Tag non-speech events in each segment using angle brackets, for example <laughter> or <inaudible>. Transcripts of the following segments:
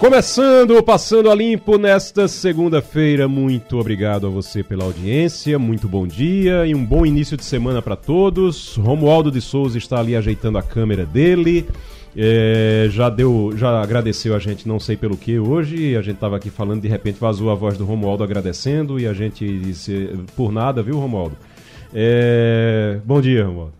Começando, passando a limpo nesta segunda-feira. Muito obrigado a você pela audiência, muito bom dia e um bom início de semana para todos. Romualdo de Souza está ali ajeitando a câmera dele. É, já deu, já agradeceu a gente, não sei pelo que hoje. A gente estava aqui falando, de repente vazou a voz do Romualdo agradecendo e a gente disse por nada, viu, Romualdo? É, bom dia, Romualdo.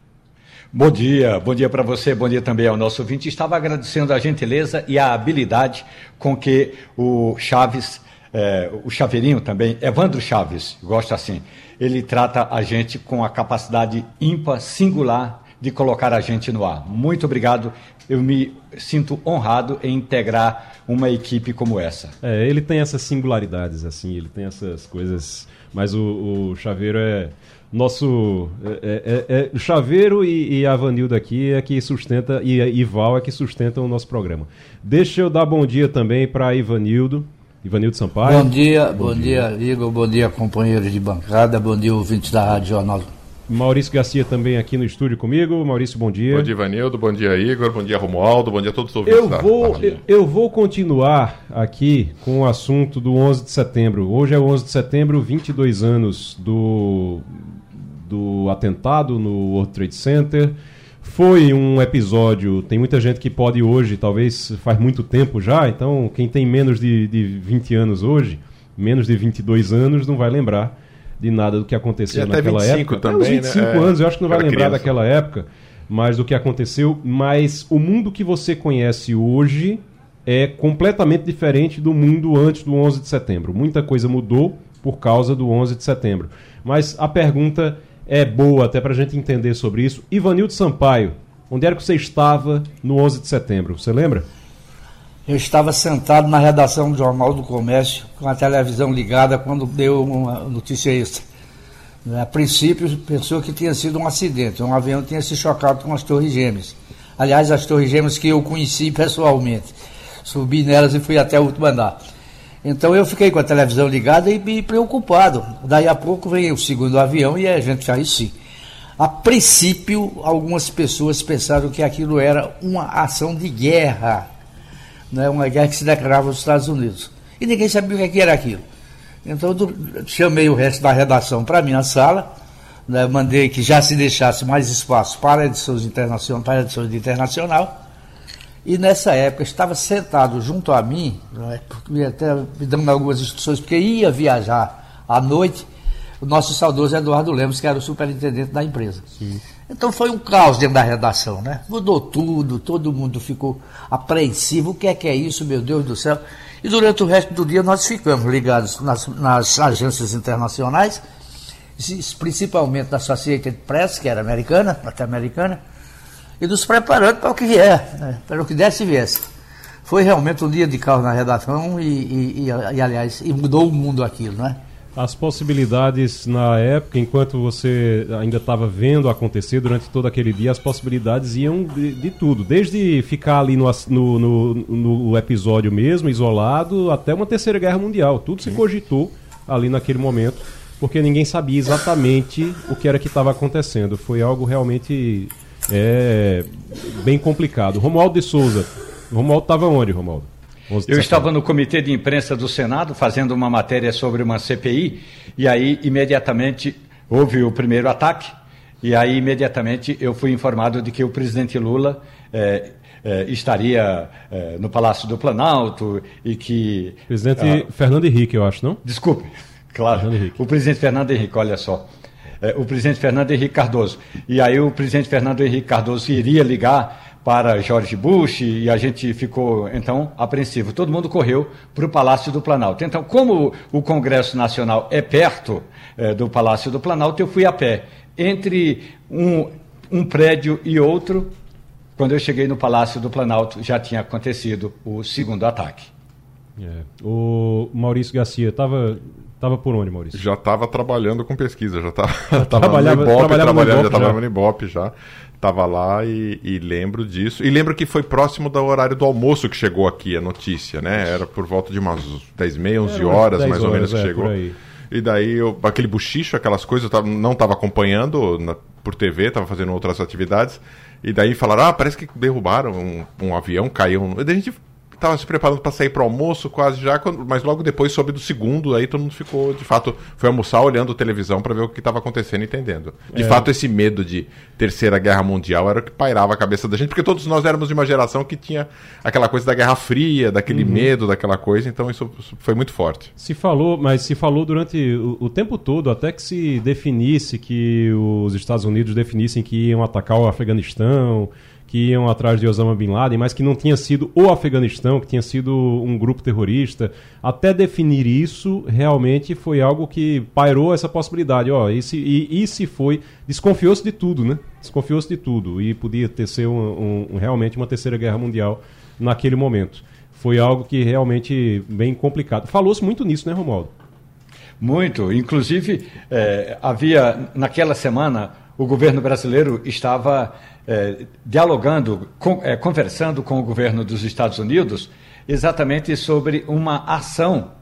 Bom dia, bom dia para você, bom dia também ao nosso ouvinte. Estava agradecendo a gentileza e a habilidade com que o Chaves, é, o Chaveirinho também, Evandro Chaves, gosta assim, ele trata a gente com a capacidade ímpar, singular de colocar a gente no ar. Muito obrigado, eu me sinto honrado em integrar uma equipe como essa. É, ele tem essas singularidades, assim, ele tem essas coisas, mas o, o Chaveiro é nosso é, é, é, Chaveiro e, e a Vanilda aqui é que sustenta e Ival é que sustentam o nosso programa. Deixa eu dar bom dia também para Ivanildo, Ivanildo Sampaio. Bom dia, bom, bom dia. dia, Igor, bom dia companheiros de bancada, bom dia ouvintes da Rádio Jornal Maurício Garcia também aqui no estúdio comigo. Maurício, bom dia. Bom dia, Ivanildo. Bom dia, Igor. Bom dia, Romualdo. Bom dia a todos os ouvintes eu vou, eu, eu, vou continuar aqui com o assunto do 11 de setembro. Hoje é o 11 de setembro, 22 anos do, do atentado no World Trade Center. Foi um episódio, tem muita gente que pode hoje, talvez faz muito tempo já, então quem tem menos de, de 20 anos hoje, menos de 22 anos, não vai lembrar de nada do que aconteceu naquela época. Também, é, uns 25 né? anos, eu acho que não vai lembrar criança. daquela época, mas do que aconteceu. Mas o mundo que você conhece hoje é completamente diferente do mundo antes do 11 de setembro. Muita coisa mudou por causa do 11 de setembro. Mas a pergunta é boa até para a gente entender sobre isso. Ivanildo Sampaio, onde era que você estava no 11 de setembro? Você lembra? Eu estava sentado na redação do Jornal do Comércio, com a televisão ligada, quando deu uma notícia extra. A princípio, pensou que tinha sido um acidente, um avião tinha se chocado com as Torres Gêmeas. Aliás, as Torres Gêmeas que eu conheci pessoalmente. Subi nelas e fui até o último andar. Então eu fiquei com a televisão ligada e me preocupado. Daí a pouco veio o segundo avião e a gente aí sim. A princípio, algumas pessoas pensaram que aquilo era uma ação de guerra né, uma guerra que se declarava nos Estados Unidos. E ninguém sabia o que era aquilo. Então eu chamei o resto da redação para a minha sala, né, mandei que já se deixasse mais espaço para edições internacionais, para edições de internacional. E nessa época estava sentado junto a mim, né, até me dando algumas instruções, porque ia viajar à noite, o nosso saudoso Eduardo Lemos, que era o superintendente da empresa. Sim. Então foi um caos dentro da redação, né? Mudou tudo, todo mundo ficou apreensivo. O que é que é isso, meu Deus do céu? E durante o resto do dia nós ficamos ligados nas, nas agências internacionais, principalmente da Associated Press, que era americana, até americana, e nos preparando para o que vier, né? para o que desse e viesse. Foi realmente um dia de caos na redação e, e, e, e aliás, e mudou o mundo aquilo, né? as possibilidades na época, enquanto você ainda estava vendo acontecer durante todo aquele dia, as possibilidades iam de, de tudo, desde ficar ali no, no, no, no, episódio mesmo, isolado, até uma terceira guerra mundial. Tudo se cogitou ali naquele momento, porque ninguém sabia exatamente o que era que estava acontecendo. Foi algo realmente é, bem complicado. Romualdo de Souza. Romualdo estava onde, Romualdo? Eu estava no comitê de imprensa do Senado fazendo uma matéria sobre uma CPI e aí imediatamente houve o primeiro ataque e aí imediatamente eu fui informado de que o presidente Lula é, é, estaria é, no Palácio do Planalto e que presidente ah, Fernando Henrique, eu acho, não? Desculpe, <laughs> claro. O presidente Fernando Henrique, olha só. O presidente Fernando Henrique Cardoso. E aí o presidente Fernando Henrique Cardoso iria ligar para George Bush e a gente ficou então apreensivo. Todo mundo correu para o Palácio do Planalto. Então, como o Congresso Nacional é perto é, do Palácio do Planalto, eu fui a pé. Entre um, um prédio e outro, quando eu cheguei no Palácio do Planalto, já tinha acontecido o segundo ataque. É. O Maurício Garcia estava tava por onde, Maurício? Já estava trabalhando com pesquisa, já estava <laughs> trabalhava, no Ibope, trabalhava, no Ibope, já estava no Ibope já. Tava lá e, e, lembro disso. E lembro que foi próximo do horário do almoço que chegou aqui a notícia, né? Era por volta de umas 10 meia, 11 horas, mais horas, ou menos, que é, chegou. E daí, eu, aquele buchicho, aquelas coisas, eu tava, não estava acompanhando na, por TV, estava fazendo outras atividades. E daí falaram, ah, parece que derrubaram um, um avião, caiu. E daí a gente estava se preparando para sair para almoço quase já, mas logo depois soube do segundo, aí todo mundo ficou, de fato, foi almoçar olhando televisão para ver o que estava acontecendo e entendendo. De é. fato, esse medo de terceira guerra mundial era o que pairava a cabeça da gente, porque todos nós éramos de uma geração que tinha aquela coisa da Guerra Fria, daquele uhum. medo, daquela coisa, então isso, isso, foi muito forte. Se falou, mas se falou durante o, o tempo todo, até que se definisse que os Estados Unidos definissem que iam atacar o Afeganistão, que iam atrás de Osama Bin Laden, mas que não tinha sido o Afeganistão, que tinha sido um grupo terrorista. Até definir isso, realmente foi algo que pairou essa possibilidade. Ó, e, se, e, e se foi. Desconfiou-se de tudo, né? Desconfiou-se de tudo. E podia ter ser um, um, realmente uma terceira guerra mundial naquele momento. Foi algo que realmente bem complicado. Falou-se muito nisso, né, Romualdo? Muito. Inclusive, é, havia, naquela semana, o governo brasileiro estava é, dialogando, com, é, conversando com o governo dos Estados Unidos exatamente sobre uma ação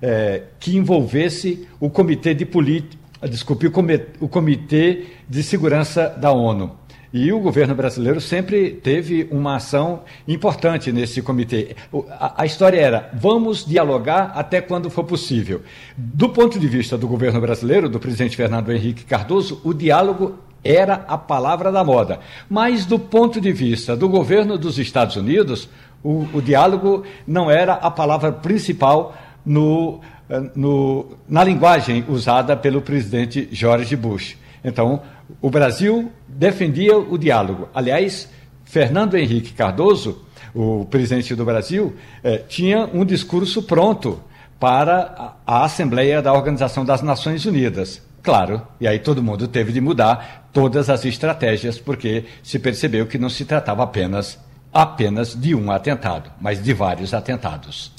é, que envolvesse o Comitê de Política, desculpe, o comitê, o comitê de Segurança da ONU. E o governo brasileiro sempre teve uma ação importante nesse comitê. A, a, história era: vamos dialogar até quando for possível. Do ponto de vista do governo brasileiro, do presidente Fernando Henrique Cardoso, o diálogo era a palavra da moda. Mas, do ponto de vista do governo dos Estados Unidos, o, o diálogo não era a palavra principal no, eh, no, na linguagem usada pelo presidente George Bush. Então, o Brasil defendia o diálogo. Aliás, Fernando Henrique Cardoso, o presidente do Brasil, eh, tinha um discurso pronto para a Assembleia da Organização das Nações Unidas. Claro, e aí todo mundo teve de mudar todas as estratégias, porque se percebeu que não se tratava apenas, apenas de um atentado, mas de vários atentados.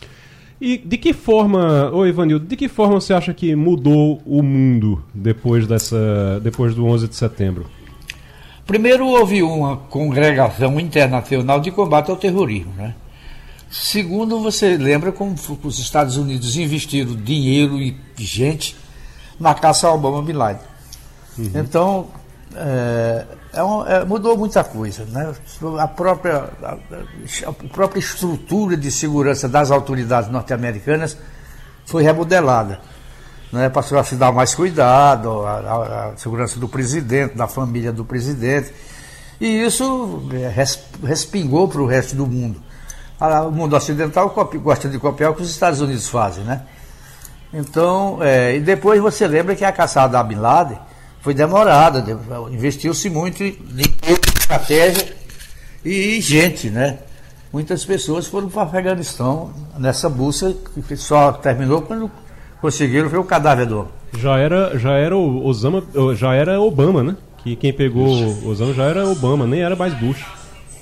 E de que forma, ô Ivanildo, de que forma você acha que mudou o mundo depois, dessa, depois do 11 de setembro? Primeiro, houve uma congregação internacional de combate ao terrorismo. Né? Segundo, você lembra como os Estados Unidos investiram dinheiro e gente na caça ao Obama Bin Laden. Uhum. Então, é, é é, mudou muita coisa. Né? A, própria, a, a, própria estrutura de segurança das autoridades norte-americanas foi remodelada. Né? Passou a se dar mais cuidado, a, segurança do presidente, da família do presidente. E isso é, res, respingou para o resto do mundo. O mundo ocidental gosta de copiar o que os Estados Unidos fazem, né? Então, é, e depois você lembra que a caçada da Bin Laden foi demorada, investiu-se muito em estratégia e gente, né? Muitas pessoas foram para o Afeganistão nessa busca que só terminou quando conseguiram ver o cadáver do Já era, já era Osama, já era Obama, né? Que quem pegou Osama já era Obama, nem era mais Bush.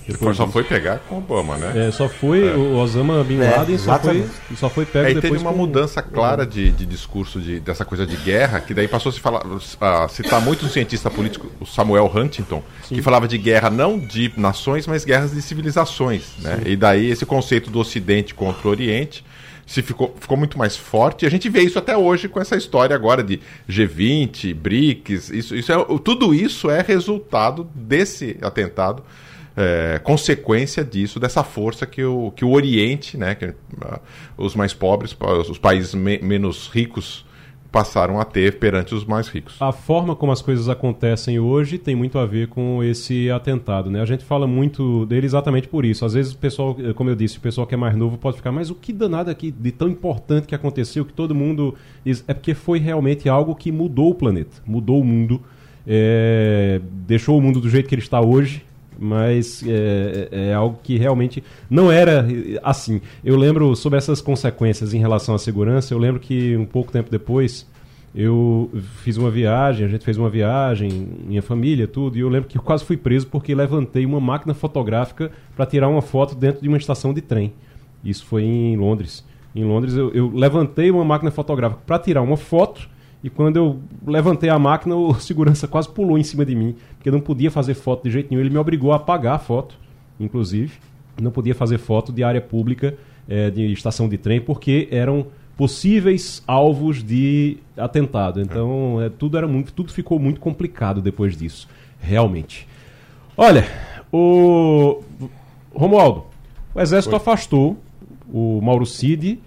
Depois só foi pegar com Obama, né? É, só foi é. o Osama Bin é, Laden, é, só, foi, só foi pego Aí depois teve uma com... mudança clara de, de discurso de, dessa coisa de guerra, que daí passou a se falar, a citar muito um cientista político, o Samuel Huntington, Sim. que falava de guerra não de nações, mas guerras de civilizações, né? E daí esse conceito do Ocidente contra o Oriente se ficou, ficou muito mais forte. E a gente vê isso até hoje com essa história agora de G20, BRICS. Isso, isso é, tudo isso é resultado desse atentado é, consequência disso, dessa força que o, que o Oriente, né, que, uh, os mais pobres, os países me, menos ricos, passaram a ter perante os mais ricos. A forma como as coisas acontecem hoje tem muito a ver com esse atentado, né? A gente fala muito dele exatamente por isso. Às vezes o pessoal, como eu disse, o pessoal que é mais novo pode ficar, mas o que danado aqui de tão importante que aconteceu que todo mundo é porque foi realmente algo que mudou o planeta, mudou o mundo, é, deixou o mundo do jeito que ele está hoje mas é, é, é, algo que realmente não era assim. Eu lembro sobre essas consequências em relação à segurança. Eu lembro que um pouco tempo depois eu fiz uma viagem, a gente fez uma viagem, minha família, tudo, e eu lembro que eu quase fui preso porque levantei uma máquina fotográfica para tirar uma foto dentro de uma estação de trem. Isso foi em Londres. em Londres, eu, eu levantei uma máquina fotográfica para tirar uma foto e quando eu levantei a máquina, <laughs> o segurança quase pulou em cima de mim, porque eu não podia fazer foto de jeito nenhum. Ele me obrigou a apagar a foto, inclusive. Não podia fazer foto de área pública, é, de estação de trem, porque eram possíveis alvos de atentado. Então, é, tudo era muito, tudo ficou muito complicado depois disso, realmente. Olha, o Romualdo, o exército Oi. afastou o Mauro Cid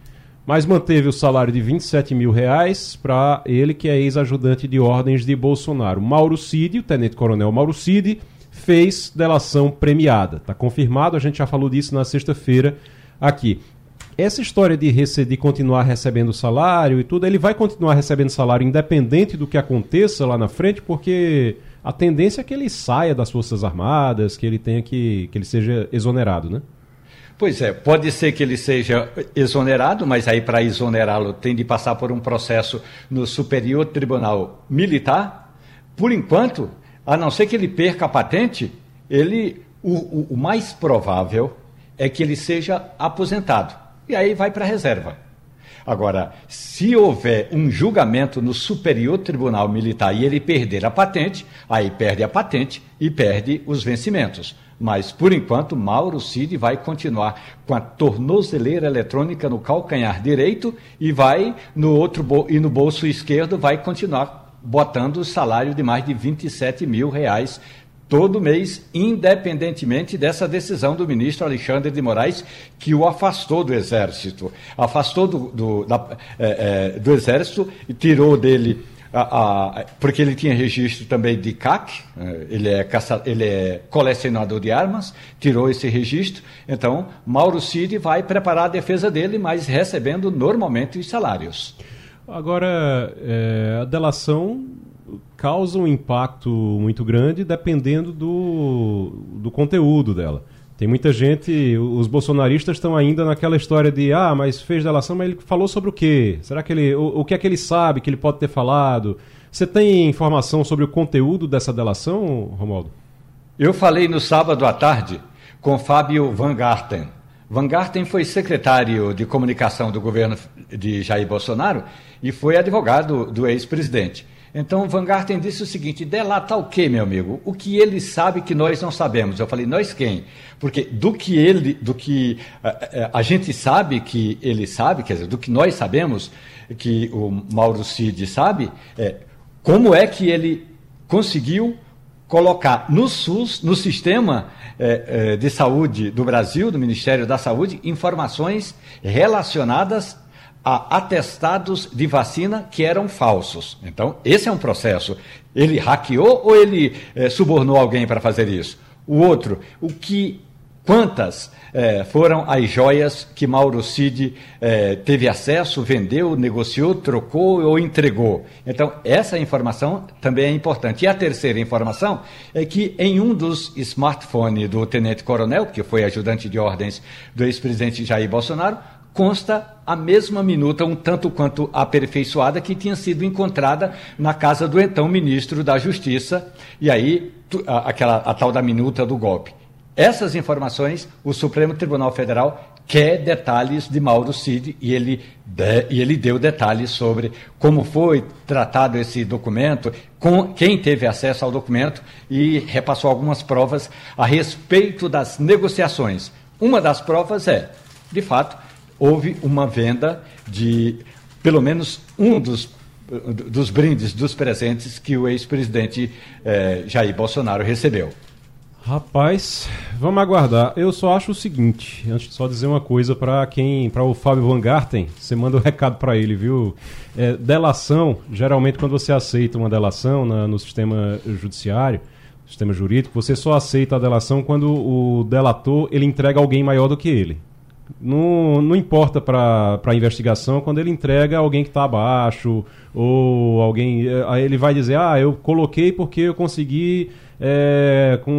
mas manteve o salário de 27 mil reais para ele, que é ex-ajudante de ordens de Bolsonaro. Mauro Cid, o tenente-coronel Mauro Cid, fez delação premiada. Está confirmado, a gente já falou disso na sexta-feira aqui. Essa história de, de continuar recebendo salário e tudo, ele vai continuar recebendo salário independente do que aconteça lá na frente, porque a tendência é que ele saia das Forças Armadas, que ele tenha que, que ele seja exonerado, né? Pois é, pode ser que ele seja exonerado, mas aí para exonerá-lo tem de passar por um processo no Superior Tribunal Militar. Por enquanto, a não ser que ele perca a patente, ele o, o, o mais provável é que ele seja aposentado. E aí vai para a reserva. Agora, se houver um julgamento no Superior Tribunal Militar e ele perder a patente, aí perde a patente e perde os vencimentos. Mas, por enquanto, Mauro Cid vai continuar com a tornozeleira eletrônica no calcanhar direito e vai no outro e no bolso esquerdo vai continuar botando o salário de mais de 27 mil reais todo mês, independentemente dessa decisão do ministro Alexandre de Moraes, que o afastou do Exército. Afastou do, do, da, é, é, do Exército e tirou dele a, a, porque ele tinha registro também de CAC, eh, ele é, caça, ele é colecionador de armas, tirou esse registro. Então, Mauro Cid vai preparar a defesa dele, mas recebendo normalmente os salários. Agora, é, a delação causa um impacto muito grande dependendo do, do conteúdo dela. Tem muita gente, os bolsonaristas estão ainda naquela história de ah, mas fez delação, mas ele falou sobre o quê? Será que ele. O, o que é que ele sabe que ele pode ter falado? Você tem informação sobre o conteúdo dessa delação, Romualdo? Eu falei no sábado à tarde com Fábio Van Garten. Van Garten foi secretário de comunicação do governo de Jair Bolsonaro e foi advogado do ex-presidente. Então Van Garten disse o seguinte: delata o quê, meu amigo? O que ele sabe que nós não sabemos. Eu falei, nós quem? Porque do que ele, do que a, eh, eh, a gente sabe que ele sabe, quer dizer, do que nós sabemos que o Mauro Cid sabe, é, como é que ele conseguiu colocar no SUS, no sistema é, é, de saúde do Brasil, do Ministério da Saúde, informações relacionadas a atestados de vacina que eram falsos. Então, esse é um processo. Ele hackeou ou ele é, subornou alguém para fazer isso? O outro, o que quantas é, foram as joias que Mauro Cid é, teve acesso, vendeu, negociou, trocou ou entregou. Então, essa informação também é importante. E a terceira informação é que em um dos smartphones do tenente-coronel, que foi ajudante de ordens do ex-presidente Jair Bolsonaro, consta a mesma minuta, um tanto quanto aperfeiçoada, que tinha sido encontrada na casa do então ministro da Justiça, e aí aquela, a tal da minuta do golpe. Essas informações, o Supremo Tribunal Federal quer detalhes de Mauro Cid e ele, de, e ele deu detalhes sobre como foi tratado esse documento, com quem teve acesso ao documento e repassou algumas provas a respeito das negociações. Uma das provas é, de fato, houve uma venda de pelo menos um dos, dos brindes, dos presentes que o ex-presidente eh, Jair Bolsonaro recebeu. Rapaz, vamos aguardar. Eu só acho o seguinte, antes de só dizer uma coisa para quem, para o Fábio Van Garten, você manda um <laughs> recado para ele, viu? É, delação, geralmente quando você aceita uma delação na, no sistema judiciário, sistema jurídico, você só aceita a delação quando o delator ele entrega alguém maior do que ele. Não, não importa para a investigação quando ele entrega alguém que está abaixo ou alguém. Eh, aí ele vai dizer: Ah, eu coloquei porque eu consegui é, com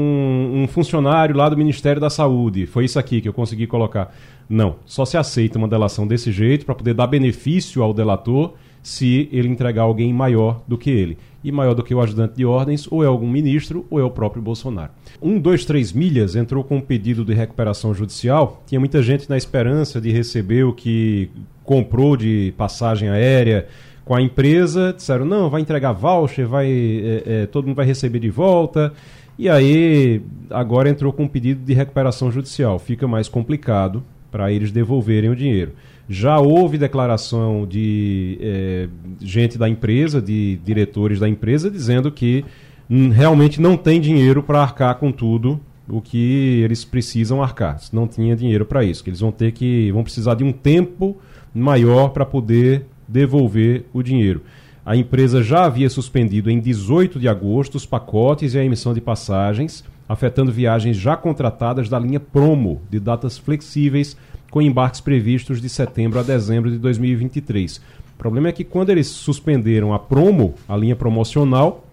um funcionário lá do Ministério da Saúde. Foi isso aqui que eu consegui colocar. Não, só se aceita uma delação desse jeito para poder dar benefício ao delator se ele entregar alguém maior do que ele. E maior do que o ajudante de ordens, ou é algum ministro, ou é o próprio Bolsonaro. Um, dois, três milhas entrou com um pedido de recuperação judicial. Tinha muita gente na esperança de receber o que comprou de passagem aérea com a empresa. Disseram, não, vai entregar voucher, vai, é, é, todo mundo vai receber de volta. E aí, agora entrou com um pedido de recuperação judicial. Fica mais complicado para eles devolverem o dinheiro. Já houve declaração de é, gente da empresa, de diretores da empresa, dizendo que hum, realmente não tem dinheiro para arcar com tudo o que eles precisam arcar. Não tinha dinheiro para isso, que eles vão ter que vão precisar de um tempo maior para poder devolver o dinheiro. A empresa já havia suspendido em 18 de agosto os pacotes e a emissão de passagens, afetando viagens já contratadas da linha Promo, de datas flexíveis com embarques previstos de setembro a dezembro de 2023. O problema é que quando eles suspenderam a promo, a linha promocional,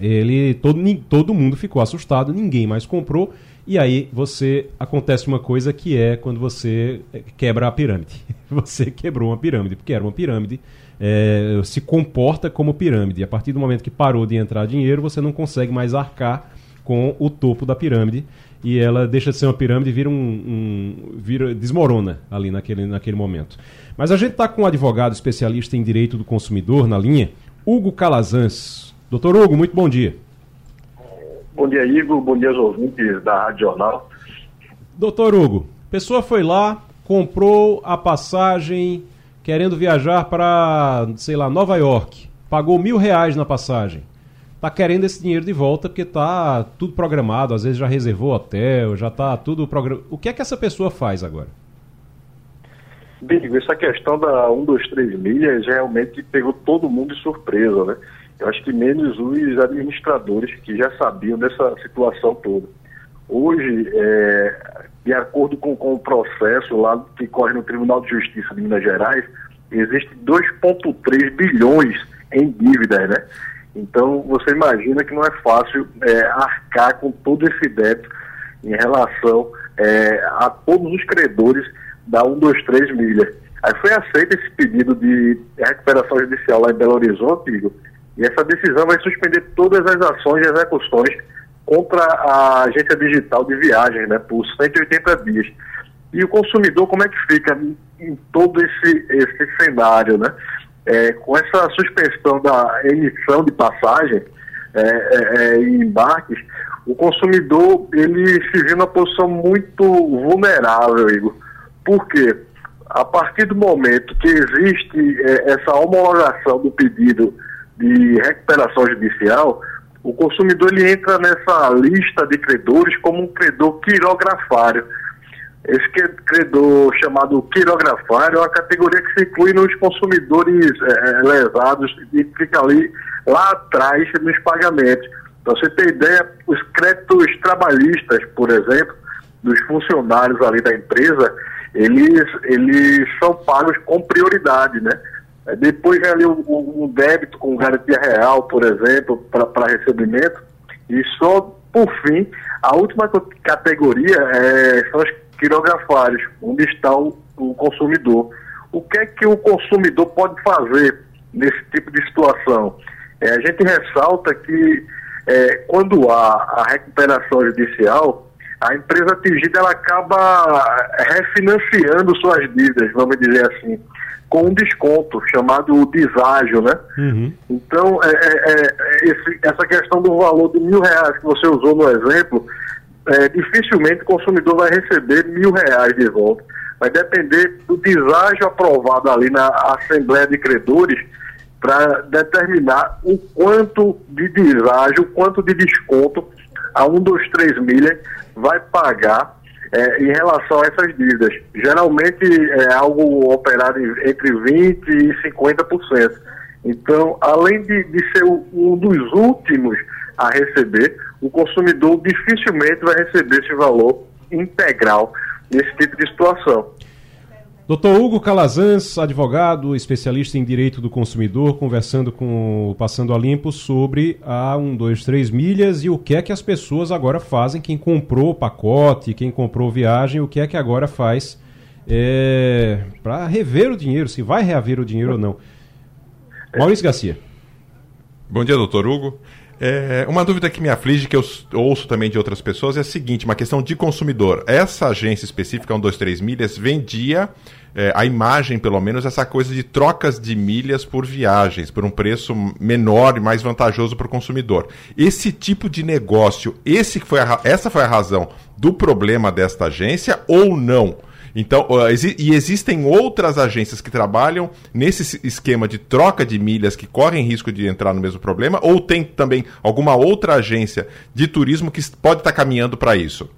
ele todo, todo mundo ficou assustado, ninguém mais comprou. E aí você acontece uma coisa que é quando você eh, quebra a pirâmide. <laughs> Você quebrou uma pirâmide, porque era uma pirâmide, é, se comporta como pirâmide. A partir do momento que parou de entrar dinheiro, você não consegue mais arcar com o topo da pirâmide e ela deixa de ser uma pirâmide e vira um, um vira, desmorona ali naquele, naquele momento. Mas a gente está com um advogado especialista em direito do consumidor na linha, Hugo Calazans. Doutor Hugo, muito bom dia. Bom dia, Igor. Bom dia aos ouvintes da Rádio Jornal. Doutor Hugo, pessoa foi lá, comprou a passagem querendo viajar para, sei lá, Nova York. Pagou mil reais na passagem tá querendo esse dinheiro de volta porque tá tudo programado, às vezes já reservou hotel, já tá tudo programado. O que é que essa pessoa faz agora? Bem, essa questão da 1, 2, 3 milhas realmente pegou todo mundo de surpresa, né? Eu acho que menos os administradores que já sabiam dessa situação toda. Hoje, é, de acordo com, com o processo lá que corre no Tribunal de Justiça de Minas Gerais, existe 2,3 bilhões em dívidas, né? Então, você imagina que não é fácil é, arcar com todo esse débito em relação é, a todos os credores da 123 milha. Aí foi aceito esse pedido de recuperação judicial lá em Belo Horizonte, Igor, e essa decisão vai suspender todas as ações e execuções contra a agência digital de viagens, né, por 180 dias. E o consumidor, como é que fica em todo esse, esse cenário, né? É, com essa suspensão da emissão de passagem é, é, é, em embarques, o consumidor ele se vê numa posição muito vulnerável, Igor. Por quê? A partir do momento que existe é, essa homologação do pedido de recuperação judicial, o consumidor ele entra nessa lista de credores como um credor quirografário esse credor chamado quirografário é uma categoria que se inclui nos consumidores é, lesados e fica ali lá atrás nos pagamentos. Para você ter ideia, os créditos trabalhistas, por exemplo, dos funcionários ali da empresa, eles, eles são pagos com prioridade, né? Depois vem ali um, débito com garantia real, por exemplo, para recebimento. E só por fim, a última categoria é, são as quirografários, onde está o, o consumidor. O que é que o consumidor pode fazer nesse tipo de situação? É, a gente ressalta que é, quando há a recuperação judicial, a empresa atingida ela acaba refinanciando suas dívidas, vamos dizer assim, com um desconto chamado deságio, né? Uhum. Então, é, é, é esse, essa questão do valor de mil reais que você usou no exemplo, é, dificilmente o consumidor vai receber mil reais de volta. Vai depender do deságio aprovado ali na Assembleia de Credores para determinar o quanto de deságio, o quanto de desconto a um dos três milhas vai pagar é, em relação a essas dívidas. Geralmente é algo operado entre 20% e 50%. Então, além de, de ser um dos últimos a receber, o consumidor dificilmente vai receber esse valor integral nesse tipo de situação. Doutor Hugo Calazans, advogado, especialista em direito do consumidor, conversando com o Passando a Limpo sobre a 1, 2, 3 milhas e o que é que as pessoas agora fazem, quem comprou o pacote, quem comprou viagem, o que é que agora faz é, para rever o dinheiro, se vai reaver o dinheiro ou não. Maurício Garcia. Bom dia, doutor Hugo. É, uma dúvida que me aflige, que eu ouço também de outras pessoas, é a seguinte: uma questão de consumidor. Essa agência específica, 123 Milhas, vendia é, a imagem, pelo menos, essa coisa de trocas de milhas por viagens, por um preço menor e mais vantajoso para o consumidor. Esse tipo de negócio, esse foi a, essa foi a razão do problema desta agência ou não? Então, e existem outras agências que trabalham nesse esquema de troca de milhas que correm risco de entrar no mesmo problema, ou tem também alguma outra agência de turismo que pode estar caminhando para isso?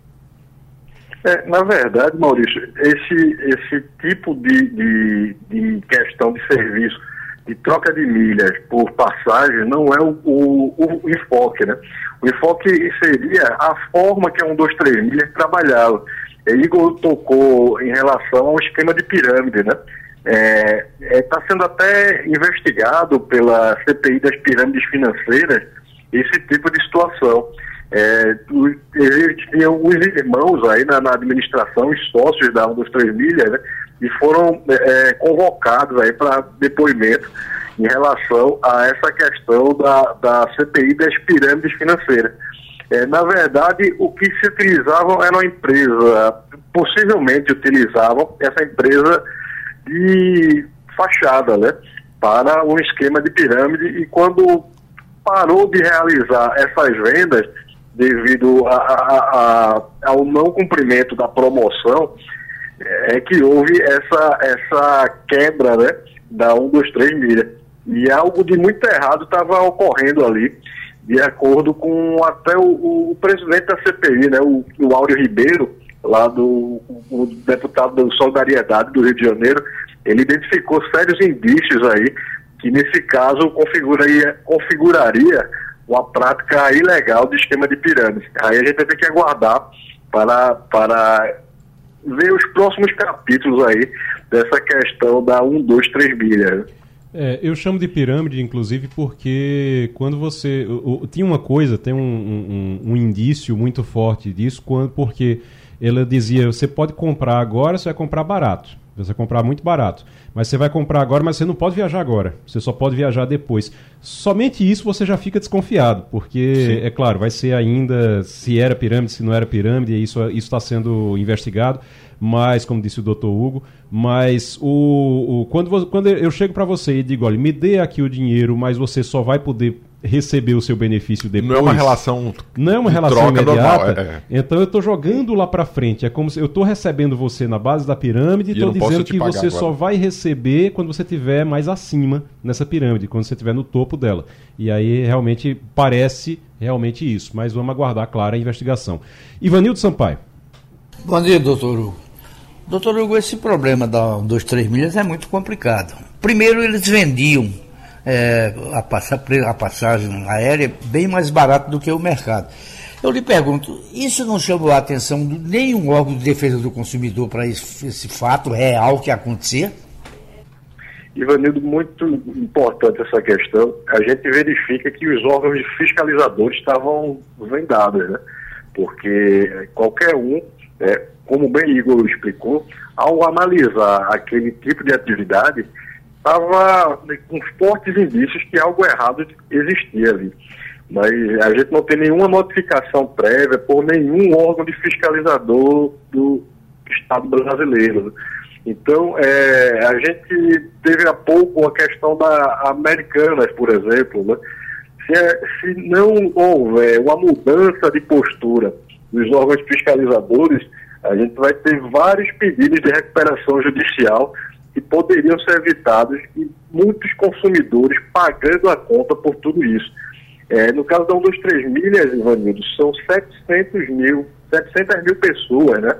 É, na verdade, Maurício, esse, esse tipo de, de, de, questão de serviço, de troca de milhas por passagem, não é o, o, o enfoque, né? O enfoque seria a forma que 1, 2, 3 milhas trabalhava. Igor tocou em relação ao esquema de pirâmide, né? Está é, é, tá sendo até investigado pela CPI das pirâmides financeiras esse tipo de situação. É, tinham os irmãos aí na, na, administração, os sócios da 1 dos 3 milhas, né, e foram é, é, convocados aí para depoimento em relação a essa questão da, da CPI das pirâmides financeiras. É, na verdade, o que se utilizavam era uma empresa, possivelmente utilizavam essa empresa de fachada, né? Para um esquema de pirâmide e quando parou de realizar essas vendas devido a, a, a, ao não cumprimento da promoção, é que houve essa, essa quebra né, da 1, 2, 3 milhas. E algo de muito errado estava ocorrendo ali de acordo com até o, o presidente da CPI, né, o, o Áureo Ribeiro, lá do o deputado do Solidariedade do Rio de Janeiro, ele identificou sérios indícios aí que nesse caso configuraria, configuraria uma prática ilegal de esquema de pirâmide. Aí a gente vai ter que aguardar para, para ver os próximos capítulos aí dessa questão da 1, 2, 3 milhas. É, eu chamo de pirâmide, inclusive, porque quando você. O, o, tinha uma coisa, tem um, um, um, indício muito forte disso, quando, porque ela dizia: você pode comprar agora, você vai comprar barato. Você vai comprar muito barato. Mas você vai comprar agora, mas você não pode viajar agora. Você só pode viajar depois. Somente isso você já fica desconfiado, porque, Sim. é claro, vai ser ainda se era pirâmide, se não era pirâmide, isso está sendo investigado mas, como disse o doutor Hugo, mas o, o quando, quando eu chego para você e digo, olha, me dê aqui o dinheiro, mas você só vai poder receber o seu benefício depois. Não é uma relação não é uma relação imediata. Normal, é, é. Então eu estou jogando lá para frente. É como se eu estou recebendo você na base da pirâmide e estou dizendo que você agora. só vai receber quando você estiver mais acima nessa pirâmide, quando você estiver no topo dela. E aí realmente parece realmente isso. Mas vamos aguardar, claro, a investigação. Ivanildo Sampaio. Bom dia, doutor Hugo. Doutor Hugo, esse problema da, dos três milhas é muito complicado. Primeiro, eles vendiam é, a, a passagem aérea bem mais barato do que o mercado. Eu lhe pergunto, isso não chamou a atenção de nenhum órgão de defesa do consumidor para esse, esse fato real que acontecia? Ivanildo, muito importante essa questão. A gente verifica que os órgãos fiscalizadores estavam vendados, né? Porque qualquer um é, como bem Igor explicou, ao analisar aquele tipo de atividade, estava com fortes indícios que algo errado existia ali. Mas a gente não tem nenhuma notificação prévia por nenhum órgão de fiscalizador do Estado brasileiro. Então, é, a gente teve há pouco a questão da Americanas, por exemplo. Né? Se, é, se não houver uma mudança de postura dos órgãos fiscalizadores, a gente vai ter vários pedidos de recuperação judicial que poderiam ser evitados e muitos consumidores pagando a conta por tudo isso. É, no caso da 1 dos 3 milhas, Ivanildo, são 700 mil, 700 mil pessoas né,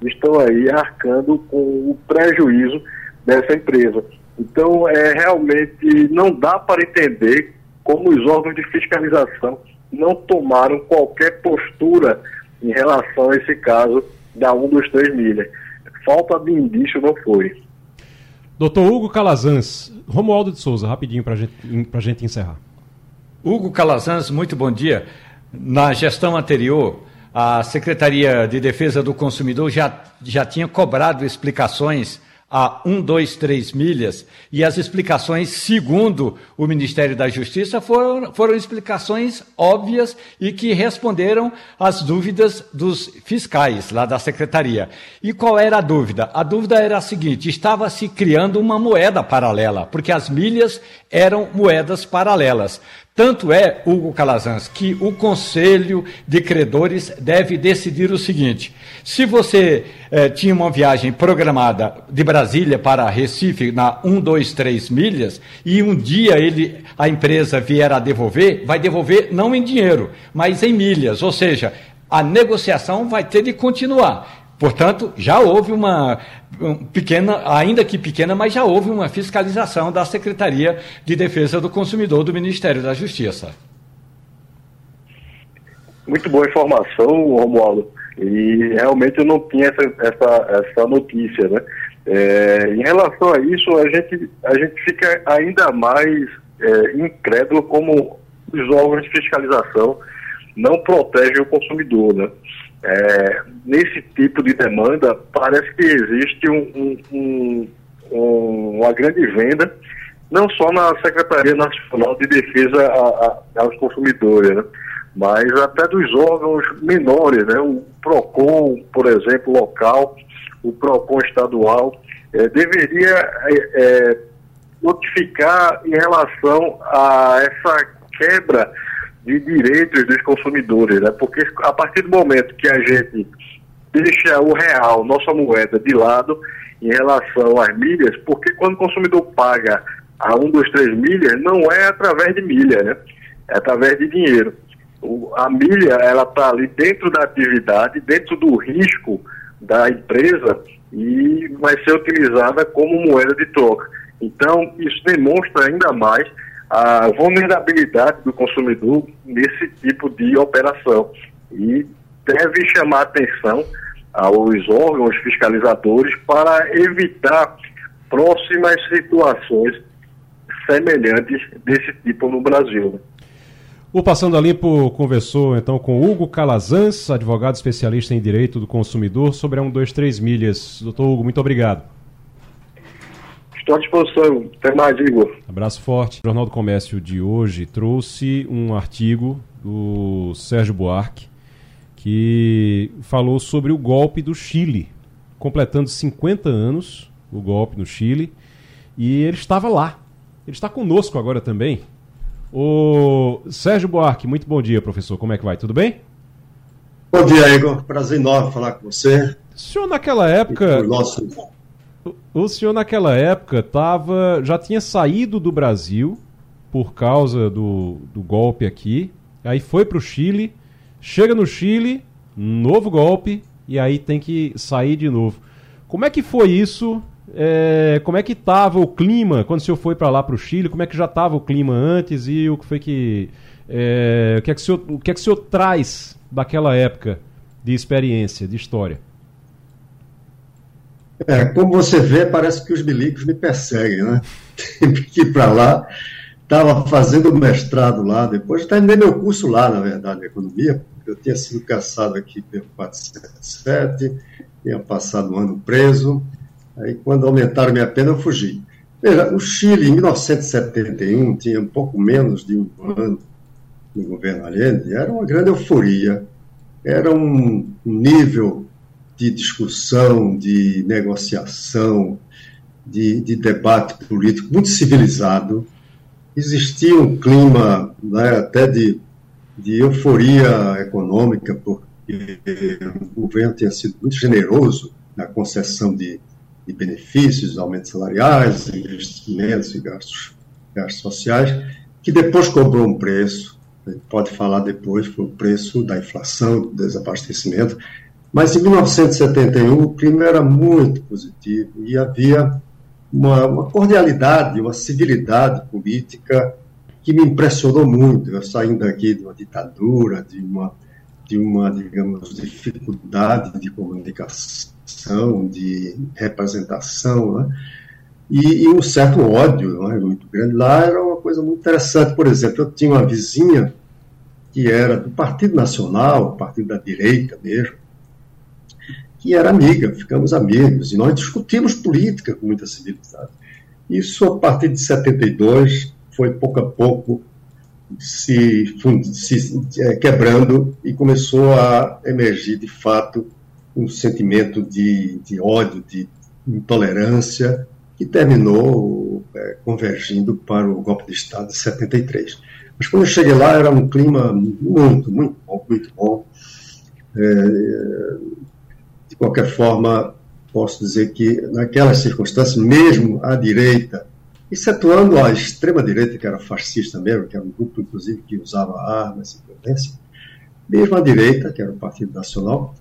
que estão aí arcando com o prejuízo dessa empresa. Então, é, realmente não dá para entender como os órgãos de fiscalização não tomaram qualquer postura em relação a esse caso da 1 dos 3 milhas. Falta de indício não foi. Doutor Hugo Calazans, Romualdo de Souza, rapidinho para gente, a gente encerrar. Hugo Calazans, muito bom dia. Na gestão anterior, a Secretaria de Defesa do Consumidor já, já tinha cobrado explicações a 1, 2, 3 milhas, e as explicações, segundo o Ministério da Justiça, foram, foram explicações óbvias e que responderam às dúvidas dos fiscais lá da Secretaria. E qual era a dúvida? A dúvida era a seguinte: estava se criando uma moeda paralela, porque as milhas eram moedas paralelas. Tanto é, Hugo Calazans, que o Conselho de Credores deve decidir o seguinte: se você eh, tinha uma viagem programada de Brasília para Recife na 1, 2, 3 milhas, e um dia ele, a empresa vier a devolver, vai devolver não em dinheiro, mas em milhas, ou seja, a negociação vai ter de continuar. Portanto, já houve uma pequena, ainda que pequena, mas já houve uma fiscalização da Secretaria de Defesa do Consumidor do Ministério da Justiça. Muito boa informação, Romualdo. E realmente eu não tinha essa, essa, essa notícia, né? É, em relação a isso, a gente, a gente fica ainda mais é, incrédulo como os órgãos de fiscalização não protegem o consumidor, né? É, nesse tipo de demanda, parece que existe um, um, um, uma grande venda, não só na Secretaria Nacional de Defesa aos Consumidores, né? mas até dos órgãos menores, né? o PROCON, por exemplo, local, o PROCON estadual, é, deveria é, é notificar em relação a essa quebra de direitos dos consumidores, né? Porque a partir do momento que a gente deixa o real, nossa moeda, de lado em relação às milhas, porque quando o consumidor paga a um, dois, três milhas, não é através de milha, né? É através de dinheiro. O, a milha, ela está ali dentro da atividade, dentro do risco da empresa e vai ser utilizada como moeda de troca. Então, isso demonstra ainda mais a vulnerabilidade do consumidor nesse tipo de operação e deve chamar atenção aos órgãos fiscalizadores para evitar próximas situações semelhantes desse tipo no Brasil. O Passando a Limpo conversou então com Hugo Calazans, advogado especialista em direito do consumidor, sobre a 123 milhas. Doutor Hugo, muito obrigado. Estou à disposição. Até mais, Igor. Abraço forte. O Jornal do Comércio de hoje trouxe um artigo do Sérgio Buarque que falou sobre o golpe do Chile, completando 50 anos o golpe no Chile, e ele estava lá. Ele está conosco agora também. O Sérgio Buarque, muito bom dia, professor. Como é que vai? Tudo bem? Bom dia, Igor. Prazer enorme falar com você. O senhor, naquela época. Nosso o senhor naquela época tava, já tinha saído do Brasil por causa do, do golpe aqui, aí foi para o Chile, chega no Chile, novo golpe, e aí tem que sair de novo. Como é que foi isso? É, como é que estava o clima quando o senhor foi para lá para o Chile? Como é que já estava o clima antes e o que foi que é, o que é que o senhor, o que é que o senhor traz daquela época de experiência, de história? É, como você vê, parece que os milicos me perseguem, né? <laughs> Tive que ir para lá, estava fazendo mestrado lá, depois. Terminei meu curso lá, na verdade, na economia, eu tinha sido caçado aqui pelo 477, tinha passado um ano preso, aí quando aumentaram minha pena eu fugi. Veja, o Chile, em 1971, tinha um pouco menos de um ano no governo Allende, era uma grande euforia, era um nível de discussão, de negociação, de, de debate político muito civilizado. Existia um clima né, até de, de euforia econômica, porque o governo tinha sido muito generoso na concessão de, de benefícios, aumentos salariais, investimentos e gastos, gastos sociais, que depois cobrou um preço, pode falar depois, foi o preço da inflação, do desabastecimento, mas em 1971 o clima era muito positivo e havia uma, uma cordialidade, uma civilidade política que me impressionou muito. Eu saindo daqui de uma ditadura, de uma, de uma digamos, dificuldade de comunicação, de representação, né? e, e, um certo ódio né? muito grande. Lá era uma coisa muito interessante. Por exemplo, eu tinha uma vizinha que era do Partido Nacional, partido da direita mesmo, que era amiga, ficamos amigos, e nós discutimos política com muita civilidade. Isso, a partir de 72, foi pouco a pouco se, se é, quebrando e começou a emergir, de fato, um sentimento de, de ódio, de intolerância, que terminou é, convergindo para o golpe de Estado de 73. Mas quando eu cheguei lá, era um clima muito, muito bom, muito bom. É, de qualquer forma, posso dizer que naquelas circunstâncias, mesmo a direita, excetuando a extrema-direita, que era fascista mesmo, que era um grupo, inclusive, que usava armas e violência, mesmo a direita, que era o Partido Nacional,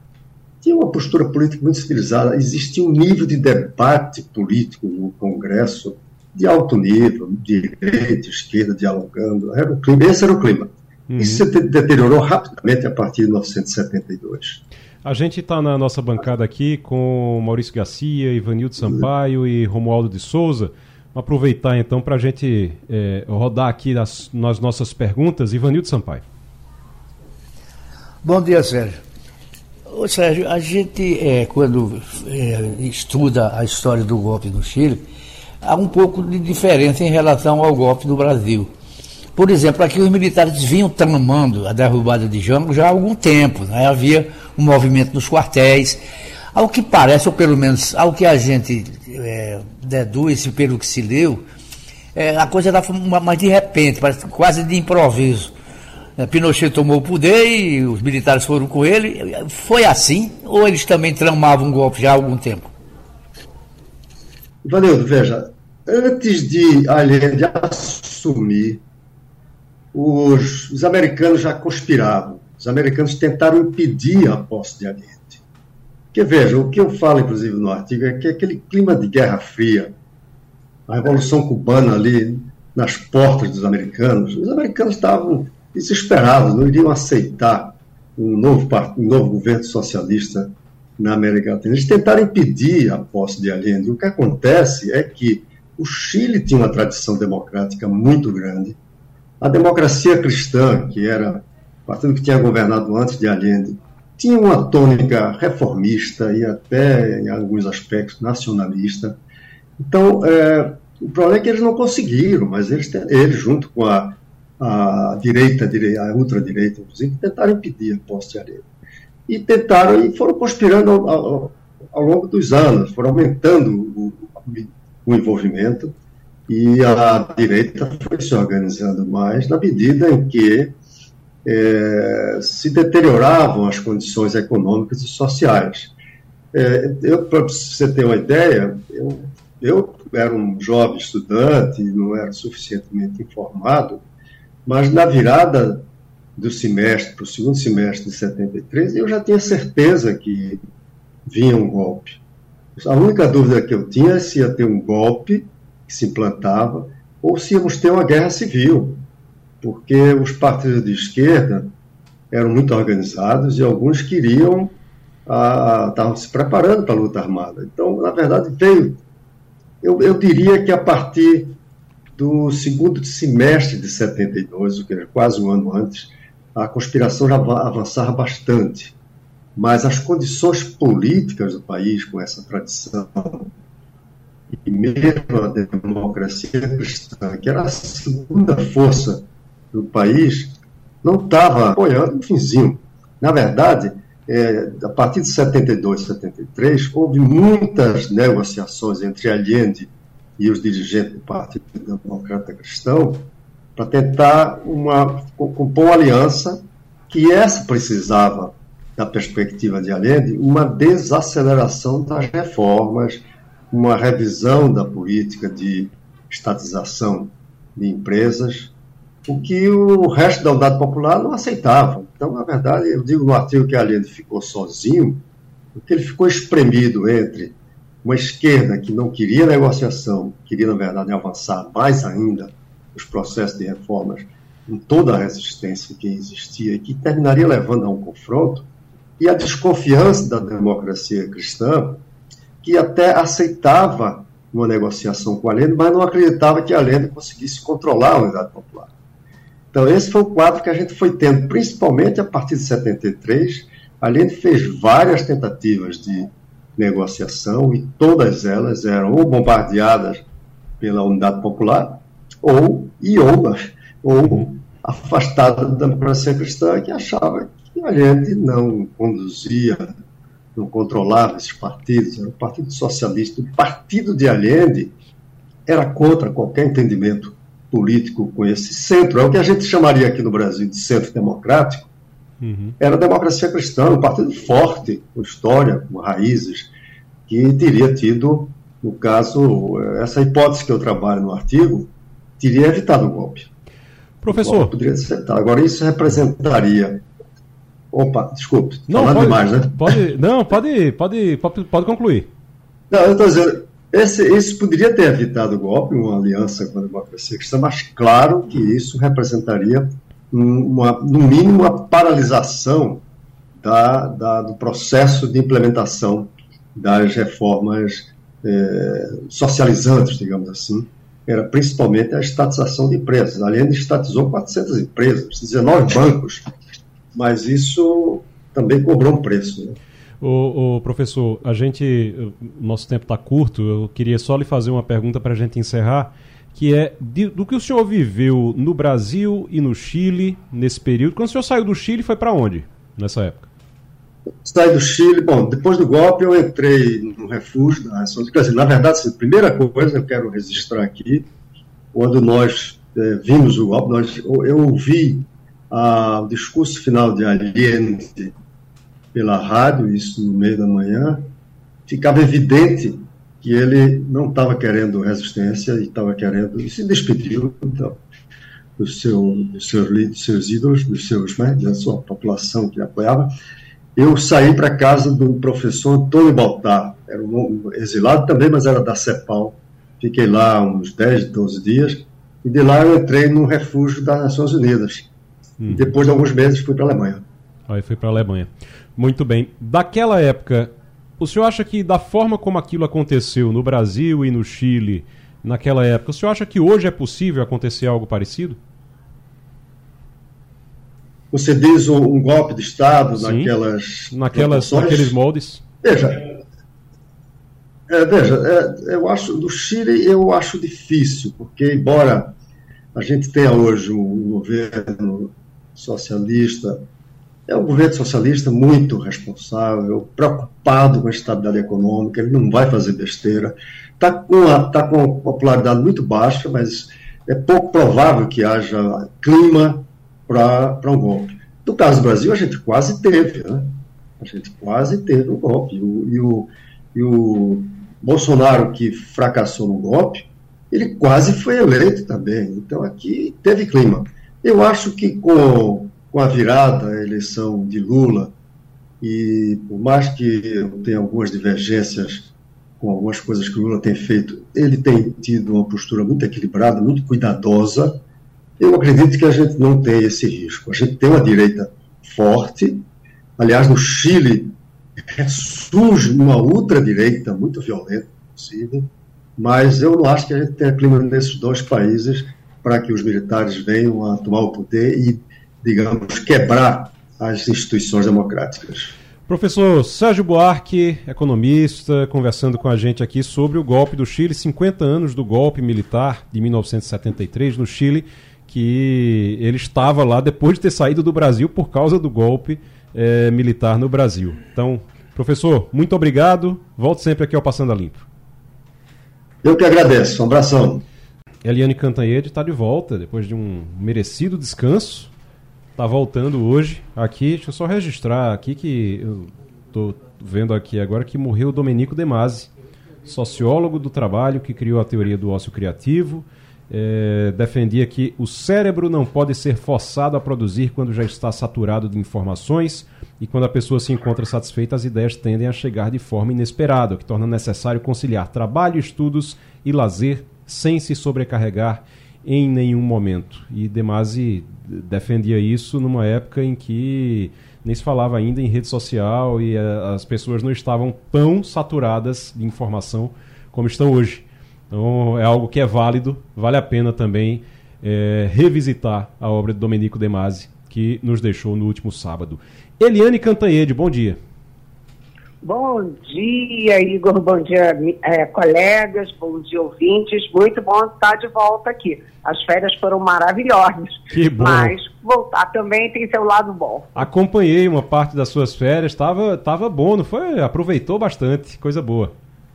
tinha uma postura política muito civilizada. Existia um nível de debate político no Congresso de alto nível, direita, esquerda, dialogando. Era o clima, esse era o clima. Uhum. Isso se deteriorou rapidamente a partir de 1972. A gente está na nossa bancada aqui com Maurício Garcia, Ivanildo Sampaio e Romualdo de Souza. Vamos aproveitar então para a gente é, rodar aqui nas, nas nossas perguntas. Ivanildo Sampaio. Bom dia, Sérgio. Ô, Sérgio, a gente, é, quando é, estuda a história do golpe no Chile, há um pouco de diferença em relação ao golpe do Brasil. Por exemplo, aqui os militares vinham tramando a derrubada de Jango já há algum tempo. Né? Havia um movimento nos quartéis. Ao que parece, ou pelo menos ao que a gente é, deduz pelo que se leu, é, a coisa era mais de repente, quase de improviso. É, Pinochet tomou o poder e os militares foram com ele. Foi assim? Ou eles também tramavam um golpe já há algum tempo? Vanildo, veja, antes de Allende assumir os, os americanos já conspiravam. Os americanos tentaram impedir a posse de Allende. Porque, veja, o que eu falo, inclusive, no artigo, é que aquele clima de Guerra Fria, a Revolução Cubana ali nas portas dos americanos, os americanos estavam desesperados, não iriam aceitar um novo, um novo governo socialista na América Latina. Eles tentaram impedir a posse de Allende. O que acontece é que o Chile tinha uma tradição democrática muito grande, a democracia cristã, que era o partido que tinha governado antes de Allende, tinha uma tônica reformista e até, em alguns aspectos, nacionalista. Então, é, o problema é que eles não conseguiram, mas eles, eles junto com a, a direita, a ultradireita, inclusive, tentaram impedir a posse de Allende. E tentaram, e foram conspirando ao, ao, ao longo dos anos, foram aumentando o, o envolvimento e a direita foi se organizando mais na medida em que é, se deterioravam as condições econômicas e sociais. É, Para você ter uma ideia, eu, eu era um jovem estudante, não era suficientemente informado, mas na virada do semestre para o segundo semestre de 73, eu já tinha certeza que vinha um golpe. A única dúvida que eu tinha é se ia ter um golpe que se implantava, ou se íamos ter uma guerra civil, porque os partidos de esquerda eram muito organizados e alguns queriam, a, estavam se preparando para a luta armada. Então, na verdade, veio, eu, eu diria que a partir do segundo semestre de 72, o que era quase um ano antes, a conspiração já avançava bastante. Mas as condições políticas do país, com essa tradição e mesmo a democracia cristã, que era a segunda força do país, não estava apoiando o finzinho. Na verdade, é, a partir de 72, 73, houve muitas negociações entre Allende e os dirigentes do Partido Democrata Cristão para tentar uma, compor uma aliança que essa precisava, da perspectiva de Allende, uma desaceleração das reformas, uma revisão da política de estatização de empresas, o que o resto da unidade popular não aceitava. Então, na verdade, eu digo no artigo que Allende ficou sozinho, porque ele ficou espremido entre uma esquerda que não queria negociação, queria, na verdade, avançar mais ainda os processos de reformas, com toda a resistência que existia e que terminaria levando a um confronto, e a desconfiança da democracia cristã, que até aceitava uma negociação com a Allende, mas não acreditava que a Allende conseguisse controlar a unidade popular. Então, esse foi o quadro que a gente foi tendo, principalmente a partir de 73, Allende fez várias tentativas de negociação e todas elas eram ou bombardeadas pela Unidade Popular ou e ou, afastadas da democracia cristã que achava que Allende não conduzia, não controlava esses partidos, era o Partido Socialista. O partido de Allende era contra qualquer entendimento político com esse centro, é o que a gente chamaria aqui no Brasil de centro democrático, uhum. era a democracia cristã, um partido forte, com história, com raízes, que teria tido, no caso, essa hipótese que eu trabalho no artigo, teria evitado o golpe. Professor. O golpe poderia ser evitado. Agora, isso representaria. Opa, desculpe, não, pode, demais, né? Pode, não, pode, pode, pode, pode concluir. Não, eu estou dizendo, esse, isso poderia ter evitado o golpe, uma aliança com a democracia cristã, mas claro que isso representaria, uma, no mínimo, uma paralisação da, da, do processo de implementação das reformas é, socializantes, digamos assim, era principalmente a estatização de empresas. A Allende estatizou 400 empresas, 19 bancos, mas isso também cobrou um preço. Né? O, o, professor, a gente, nosso tempo está curto. Eu queria só lhe fazer uma pergunta para a gente encerrar, que é de, do que o senhor viveu no Brasil e no Chile nesse período. Quando o senhor saiu do Chile, foi para onde nessa época? Saí do Chile, bom, depois do golpe eu entrei no refúgio da Ação na verdade, assim, a primeira coisa eu quero registrar aqui, quando nós é, vimos o golpe, nós, eu ouvi o discurso final de Allende pela rádio, isso no meio da manhã, ficava evidente que ele não estava querendo resistência e estava querendo, e se despediu então, do seu, dos, seus, dos seus ídolos, dos seus, né, da sua população que apoiava. Eu saí para casa do professor Antônio Baltar, era um exilado também, mas era da CEPAL. Fiquei lá uns 10, 12 dias, e de lá eu entrei no refúgio das Nações Unidas. Hum. Depois de alguns meses fui para a Alemanha. Aí fui para a Alemanha. Muito bem. Daquela época, o senhor acha que da forma como aquilo aconteceu no Brasil e no Chile, naquela época, o senhor acha que hoje é possível acontecer algo parecido? Você diz um, um golpe de Estado Sim, naquelas, naquelas naqueles moldes? Veja, é, veja é, eu acho, do Chile eu acho difícil, porque embora a gente tenha hoje um governo socialista é um governo socialista muito responsável, preocupado com a estabilidade econômica, ele não vai fazer besteira. Está com, tá com a popularidade muito baixa, mas é pouco provável que haja clima para um golpe. No caso do Brasil, a gente quase teve, né? A gente quase teve um golpe. E o, e o, e o Bolsonaro, que fracassou no golpe, ele quase foi eleito também. Então aqui teve clima. Eu acho que com com a virada, a eleição de Lula, e por mais que eu tenha algumas divergências com algumas coisas que o Lula tem feito, ele tem tido uma postura muito equilibrada, muito cuidadosa. Eu acredito que a gente não tem esse risco. A gente tem uma direita forte. Aliás, no Chile surge uma ultradireita muito violenta, possível, mas eu não acho que a gente tenha clima nesses dois países para que os militares venham a tomar o poder e digamos, quebrar as instituições democráticas. Professor Sérgio Buarque, economista, conversando com a gente aqui sobre o golpe do Chile, 50 anos do golpe militar de 1973 no Chile, que ele estava lá depois de ter saído do Brasil por causa do golpe é, militar no Brasil. Então, professor, muito obrigado. Volte sempre aqui ao Passando a Limpo. Eu que agradeço. Um abração. Eliane Cantanhede está de volta depois de um merecido descanso tá voltando hoje aqui. Deixa eu só registrar aqui que tô vendo aqui agora que morreu Domenico De Masi, sociólogo do trabalho que criou a teoria do ócio criativo. É, defendia que o cérebro não pode ser forçado a produzir quando já está saturado de informações e quando a pessoa se encontra satisfeita, as ideias tendem a chegar de forma inesperada, o que torna necessário conciliar trabalho, estudos e lazer sem se sobrecarregar em nenhum momento. E Demasi defendia isso numa época em que nem se falava ainda em rede social e uh, as pessoas não estavam tão saturadas de informação como estão hoje. Então é algo que é válido, vale a pena também é, revisitar a obra de Domenico De Masi, que nos deixou no último sábado. Eliane Cantanhede, bom dia. Bom dia, Igor. Bom dia, é, colegas. Bom dia, ouvintes. Muito bom estar de volta aqui. As férias foram maravilhosas. Que bom. Mas voltar também tem seu lado bom. Acompanhei uma parte das suas férias. Estava tava bom, não foi? Aproveitou bastante. Coisa boa.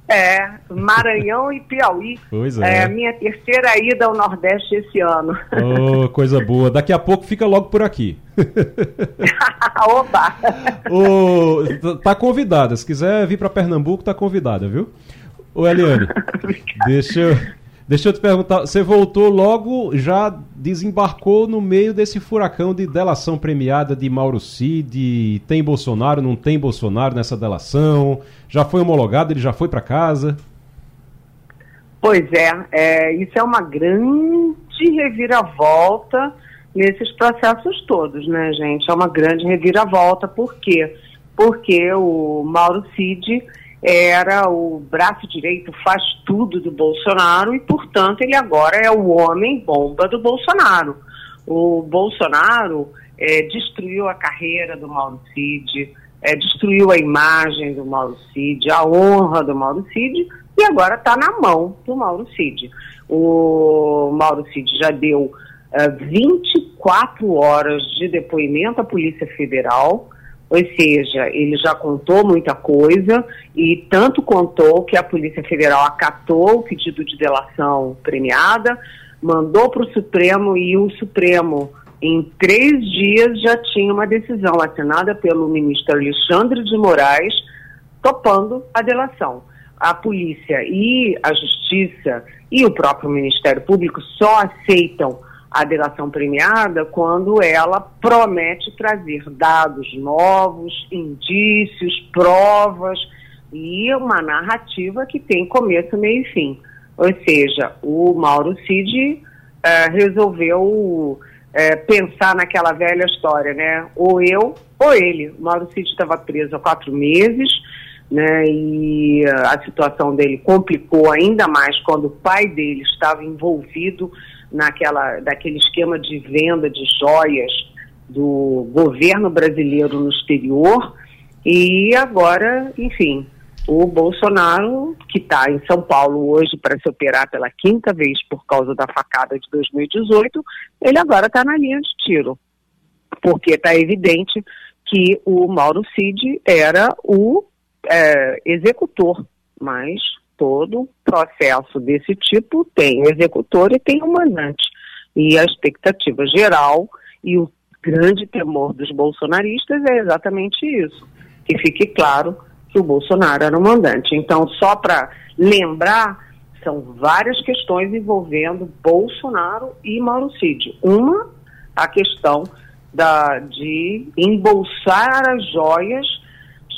É, Maranhão e Piauí. Pois é. É minha terceira ida ao Nordeste esse ano. Oh, coisa boa. Daqui a pouco fica logo por aqui. <laughs> Oba! Oh, tá convidada. Se quiser vir para Pernambuco, tá convidada, viu? Ô, Eliane, <laughs> deixa eu, Deixa eu te perguntar, você voltou logo, já desembarcou no meio desse furacão de delação premiada de Mauro Cid, tem Bolsonaro, não tem Bolsonaro nessa delação, já foi homologado, ele já foi para casa? Pois é, é, isso é uma grande reviravolta nesses processos todos, né, gente? É uma grande reviravolta, por quê? Porque o Mauro Cid era o braço direito faz tudo do Bolsonaro e, portanto, ele agora é o homem bomba do Bolsonaro. O Bolsonaro é, destruiu a carreira do Mauro Cid, é, destruiu a imagem do Mauro Cid, a honra do Mauro Cid e agora está na mão do Mauro Cid. O Mauro Cid já deu é, 24 horas de depoimento à Polícia Federal ou seja, ele já contou muita coisa e tanto contou que a Polícia Federal acatou o pedido de delação premiada, mandou para o Supremo e o Supremo, em três dias, já tinha uma decisão assinada pelo ministro Alexandre de Moraes topando a delação. A polícia e a justiça e o próprio Ministério Público só aceitam a delação premiada quando ela promete trazer dados novos, indícios, provas e uma narrativa que tem começo, meio e fim. Ou seja, o Mauro Cid é, resolveu é, pensar naquela velha história, né? Ou eu ou ele. O Mauro Cid estava preso há quatro meses, né? E a situação dele complicou ainda mais quando o pai dele estava envolvido naquela, daquele esquema de venda de joias do governo brasileiro no exterior. E agora, enfim, o Bolsonaro, que está em São Paulo hoje para se operar pela quinta vez por causa da facada de 2018, ele agora está na linha de tiro. Porque está evidente que o Mauro Cid era o é, executor, mas todo processo desse tipo tem o executor e tem o mandante. E a expectativa geral e o grande temor dos bolsonaristas é exatamente isso, que fique claro que o Bolsonaro era o mandante. Então, só para lembrar, são várias questões envolvendo Bolsonaro e Mauro Cid. Uma, a questão da, de embolsar as joias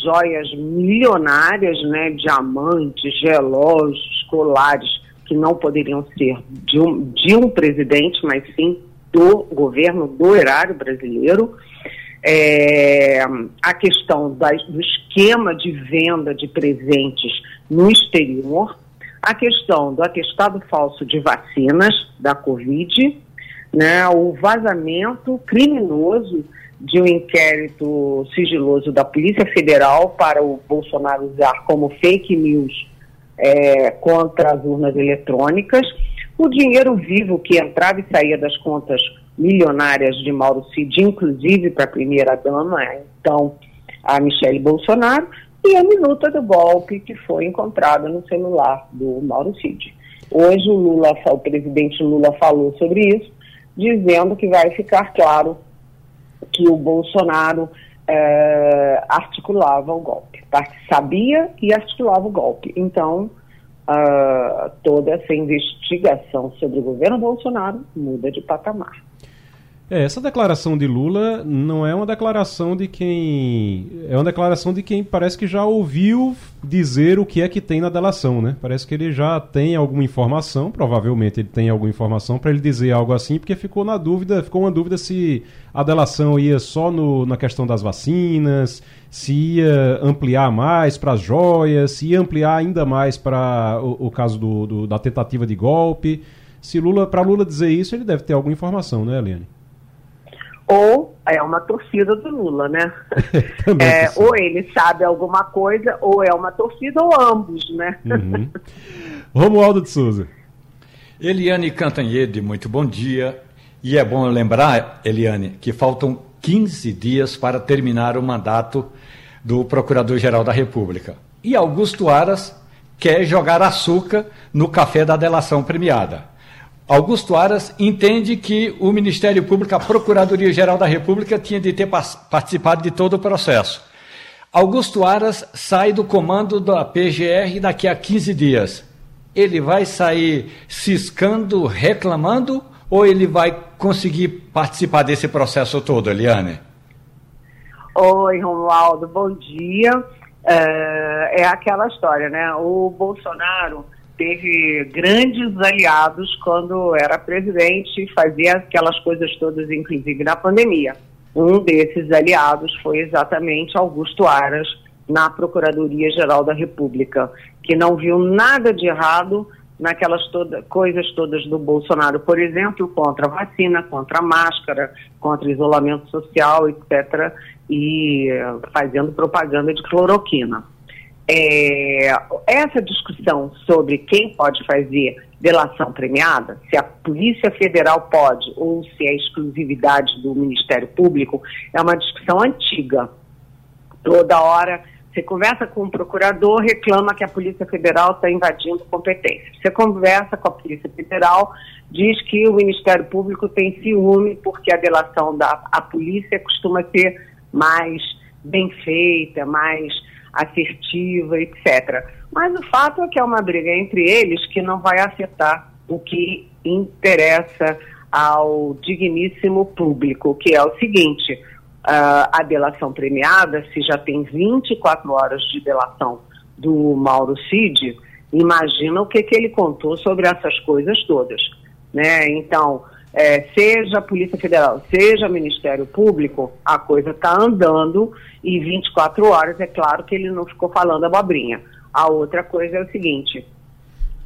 joias milionárias, né, diamantes, relógios, colares, que não poderiam ser de um, de um presidente, mas sim do governo, do erário brasileiro. É, a questão do esquema de venda de presentes no exterior, a questão do atestado falso de vacinas da Covid, né, o vazamento criminoso de um inquérito sigiloso da Polícia Federal para o Bolsonaro usar como fake news é, contra as urnas eletrônicas, o dinheiro vivo que entrava e saía das contas milionárias de Mauro Cid, inclusive para a primeira-dama, então a Michele Bolsonaro, e a minuta do golpe que foi encontrada no celular do Mauro Cid. Hoje o Lula, o presidente Lula falou sobre isso, dizendo que vai ficar claro que o Bolsonaro é, articulava o golpe, tá? sabia e articulava o golpe. Então, uh, toda essa investigação sobre o governo Bolsonaro muda de patamar. É, essa declaração de Lula não é uma declaração de quem. É uma declaração de quem parece que já ouviu dizer o que é que tem na delação, né? Parece que ele já tem alguma informação, provavelmente ele tem alguma informação para ele dizer algo assim, porque ficou na dúvida, ficou uma dúvida se a delação ia só no, na questão das vacinas, se ia ampliar mais para as joias, se ia ampliar ainda mais para o, o, caso do, do, da tentativa de golpe. Se Lula, para Lula dizer isso, ele deve ter alguma informação, né, Eliane? Ou é uma torcida do Lula, né? <laughs> é, ou ele sabe alguma coisa, ou é uma torcida, ou ambos, né? Uhum. Romualdo de Souza. Eliane Cantanhede, muito bom dia. E é bom lembrar, Eliane, que faltam 15 dias para terminar o mandato do Procurador-Geral da República. E Augusto Aras quer jogar açúcar no café da delação premiada. Augusto Aras entende que o Ministério Público, a Procuradoria-Geral da República, tinha de ter participado de todo o processo. Augusto Aras sai do comando da PGR daqui a 15 dias. Ele vai sair ciscando, reclamando, ou ele vai conseguir participar desse processo todo, Eliane? Oi, Romualdo, bom dia. É, é aquela história, né? O Bolsonaro teve grandes aliados quando era presidente e fazia aquelas coisas todas, inclusive na pandemia. Um desses aliados foi exatamente Augusto Aras, na Procuradoria-Geral da República, que não viu nada de errado naquelas toda, coisas todas do Bolsonaro, por exemplo, contra a vacina, contra a máscara, contra isolamento social, etc., e fazendo propaganda de cloroquina. É, essa discussão sobre quem pode fazer delação premiada, se a Polícia Federal pode ou se é exclusividade do Ministério Público, é uma discussão antiga. Toda hora você conversa com o procurador, reclama que a Polícia Federal está invadindo competência. Você conversa com a Polícia Federal, diz que o Ministério Público tem ciúme porque a delação da a polícia costuma ser mais bem feita, mais assertiva, etc. Mas o fato é que é uma briga entre eles que não vai afetar o que interessa ao digníssimo público, que é o seguinte: a delação premiada, se já tem 24 horas de delação do Mauro Cid, imagina o que, que ele contou sobre essas coisas todas. Né? Então, é, seja a Polícia Federal, seja o Ministério Público, a coisa está andando e 24 horas, é claro que ele não ficou falando abobrinha. A outra coisa é o seguinte,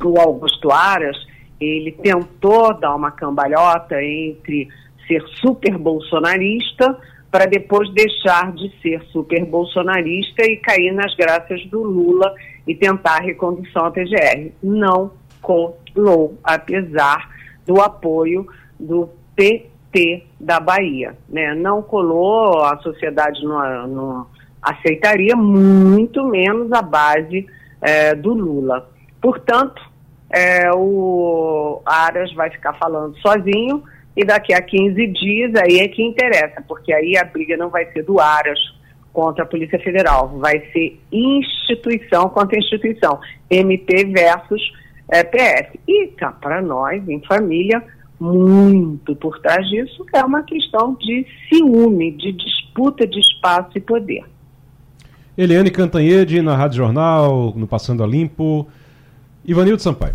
o Augusto Aras, ele tentou dar uma cambalhota entre ser super bolsonarista para depois deixar de ser super bolsonarista e cair nas graças do Lula e tentar a recondução à PGR. Não colou, apesar do apoio do PT da Bahia. Né? Não colou, a sociedade não, não aceitaria, muito menos a base é, do Lula. Portanto, é, o Aras vai ficar falando sozinho e daqui a 15 dias aí é que interessa, porque aí a briga não vai ser do Aras contra a Polícia Federal, vai ser instituição contra instituição, MP versus é, PF. E cá para nós, em família, muito por trás disso é uma questão de ciúme, de disputa de espaço e poder. Eliane Cantanhede, na Rádio Jornal, no Passando a Limpo. Ivanildo Sampaio.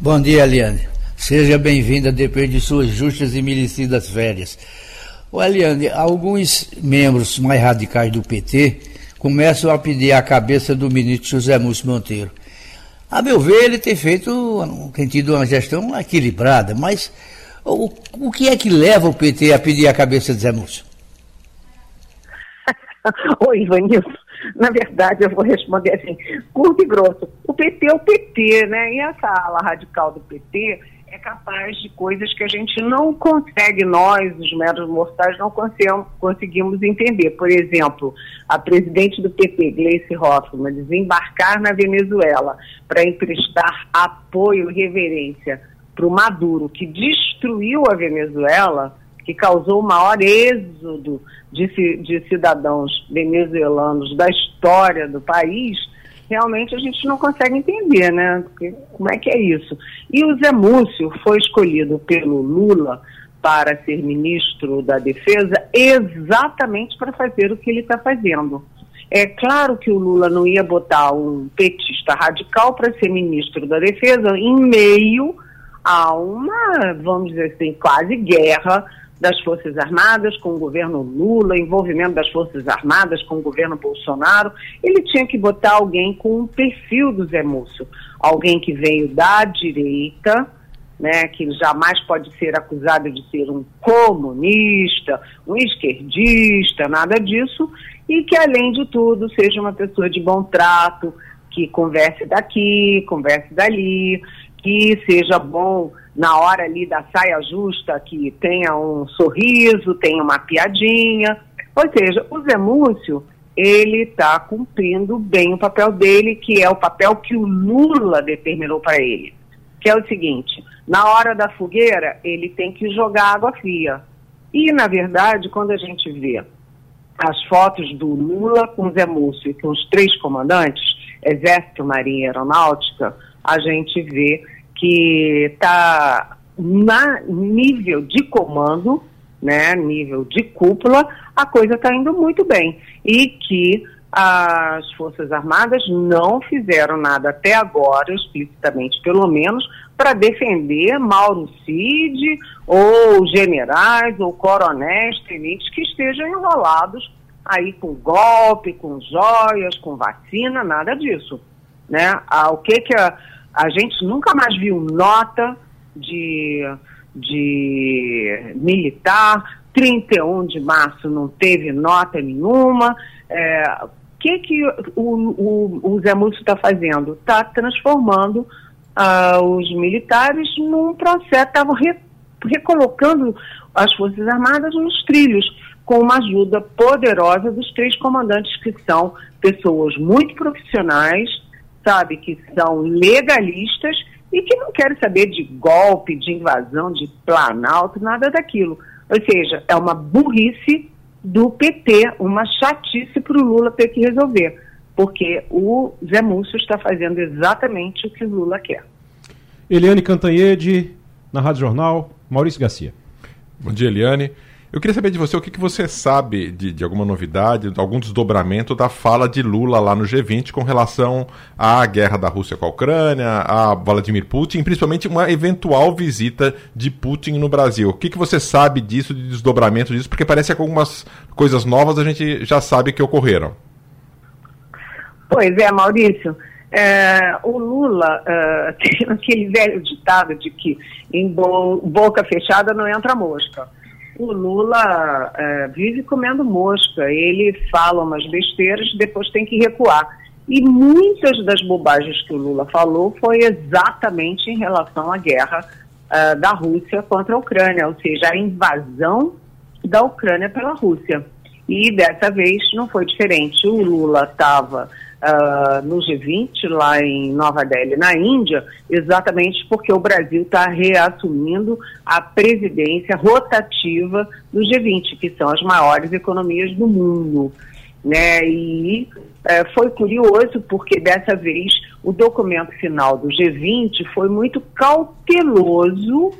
Bom dia, Eliane. Seja bem-vinda depois de suas justas e merecidas férias. O Eliane, alguns membros mais radicais do PT começam a pedir a cabeça do ministro José Múcio Monteiro. A meu ver, ele tem feito, tem tido uma gestão equilibrada, mas o, o que é que leva o PT a pedir a cabeça de Zé Múcio? <laughs> Oi, Ivanilson. Na verdade, eu vou responder assim, curto e grosso. O PT é o PT, né? E essa ala radical do PT é capaz de coisas que a gente não consegue, nós, os meros mortais, não conseguimos entender. Por exemplo, a presidente do PT, Gleice Hoffmann, desembarcar na Venezuela para emprestar apoio e reverência para o Maduro, que destruiu a Venezuela, que causou o maior êxodo de, de cidadãos venezuelanos da história do país, realmente a gente não consegue entender, né? Porque, como é que é isso? E o Zé Múcio foi escolhido pelo Lula para ser ministro da Defesa exatamente para fazer o que ele está fazendo. É claro que o Lula não ia botar um petista radical para ser ministro da Defesa em meio a uma, vamos dizer assim, quase guerra das Forças Armadas com o governo Lula, envolvimento das Forças Armadas com o governo Bolsonaro, ele tinha que botar alguém com o perfil do Zé Múcio, alguém que veio da direita, né, que jamais pode ser acusado de ser um comunista, um esquerdista, nada disso, e que, além de tudo, seja uma pessoa de bom trato, que converse daqui, converse dali, que seja bom na hora ali da saia justa, que tenha um sorriso, tenha uma piadinha. Ou seja, o Zé Múcio, ele está cumprindo bem o papel dele, que é o papel que o Lula determinou para ele. Que é o seguinte, na hora da fogueira, ele tem que jogar água fria. E, na verdade, quando a gente vê as fotos do Lula com Zé Múcio e com os três comandantes, Exército, Marinha e Aeronáutica, a gente vê que está na nível de comando, né, nível de cúpula, a coisa está indo muito bem. E que as Forças Armadas não fizeram nada até agora, explicitamente pelo menos, para defender Mauro Cid ou generais ou coronéis, tenentes que estejam enrolados aí com golpe, com joias, com vacina, nada disso. Né? Ah, o que que a, a gente nunca mais viu nota de, de militar, 31 de março não teve nota nenhuma. É, o que, que o, o, o Zé Múcio está fazendo? Está transformando uh, os militares num processo, estavam re, recolocando as Forças Armadas nos trilhos, com uma ajuda poderosa dos três comandantes, que são pessoas muito profissionais, sabe, que são legalistas e que não querem saber de golpe, de invasão, de planalto, nada daquilo. Ou seja, é uma burrice do PT, uma chatice para o Lula ter que resolver, porque o Zé Múcio está fazendo exatamente o que o Lula quer. Eliane Cantanhede, na Rádio Jornal, Maurício Garcia. Bom dia, Eliane. Eu queria saber de você o que, que você sabe de, de alguma novidade, algum desdobramento da fala de Lula lá no G20 com relação à guerra da Rússia com a Ucrânia, a Vladimir Putin, principalmente uma eventual visita de Putin no Brasil. O que, que você sabe disso, de desdobramento disso? Porque parece que algumas coisas novas a gente já sabe que ocorreram. Pois é, Maurício. É, o Lula uh, <laughs> tem aquele velho ditado de que em bo boca fechada não entra mosca o Lula é, vive comendo mosca. Ele fala umas besteiras, depois tem que recuar. E muitas das bobagens que o Lula falou foi exatamente em relação à guerra é, da Rússia contra a Ucrânia, ou seja, a invasão da Ucrânia pela Rússia. E dessa vez não foi diferente. O Lula estava uh, no G20, lá em Nova Delhi, na Índia, exatamente porque o Brasil está reassumindo a presidência rotativa do G20, que são as maiores economias do mundo. Né? E uh, foi curioso porque dessa vez o documento final do G20 foi muito cauteloso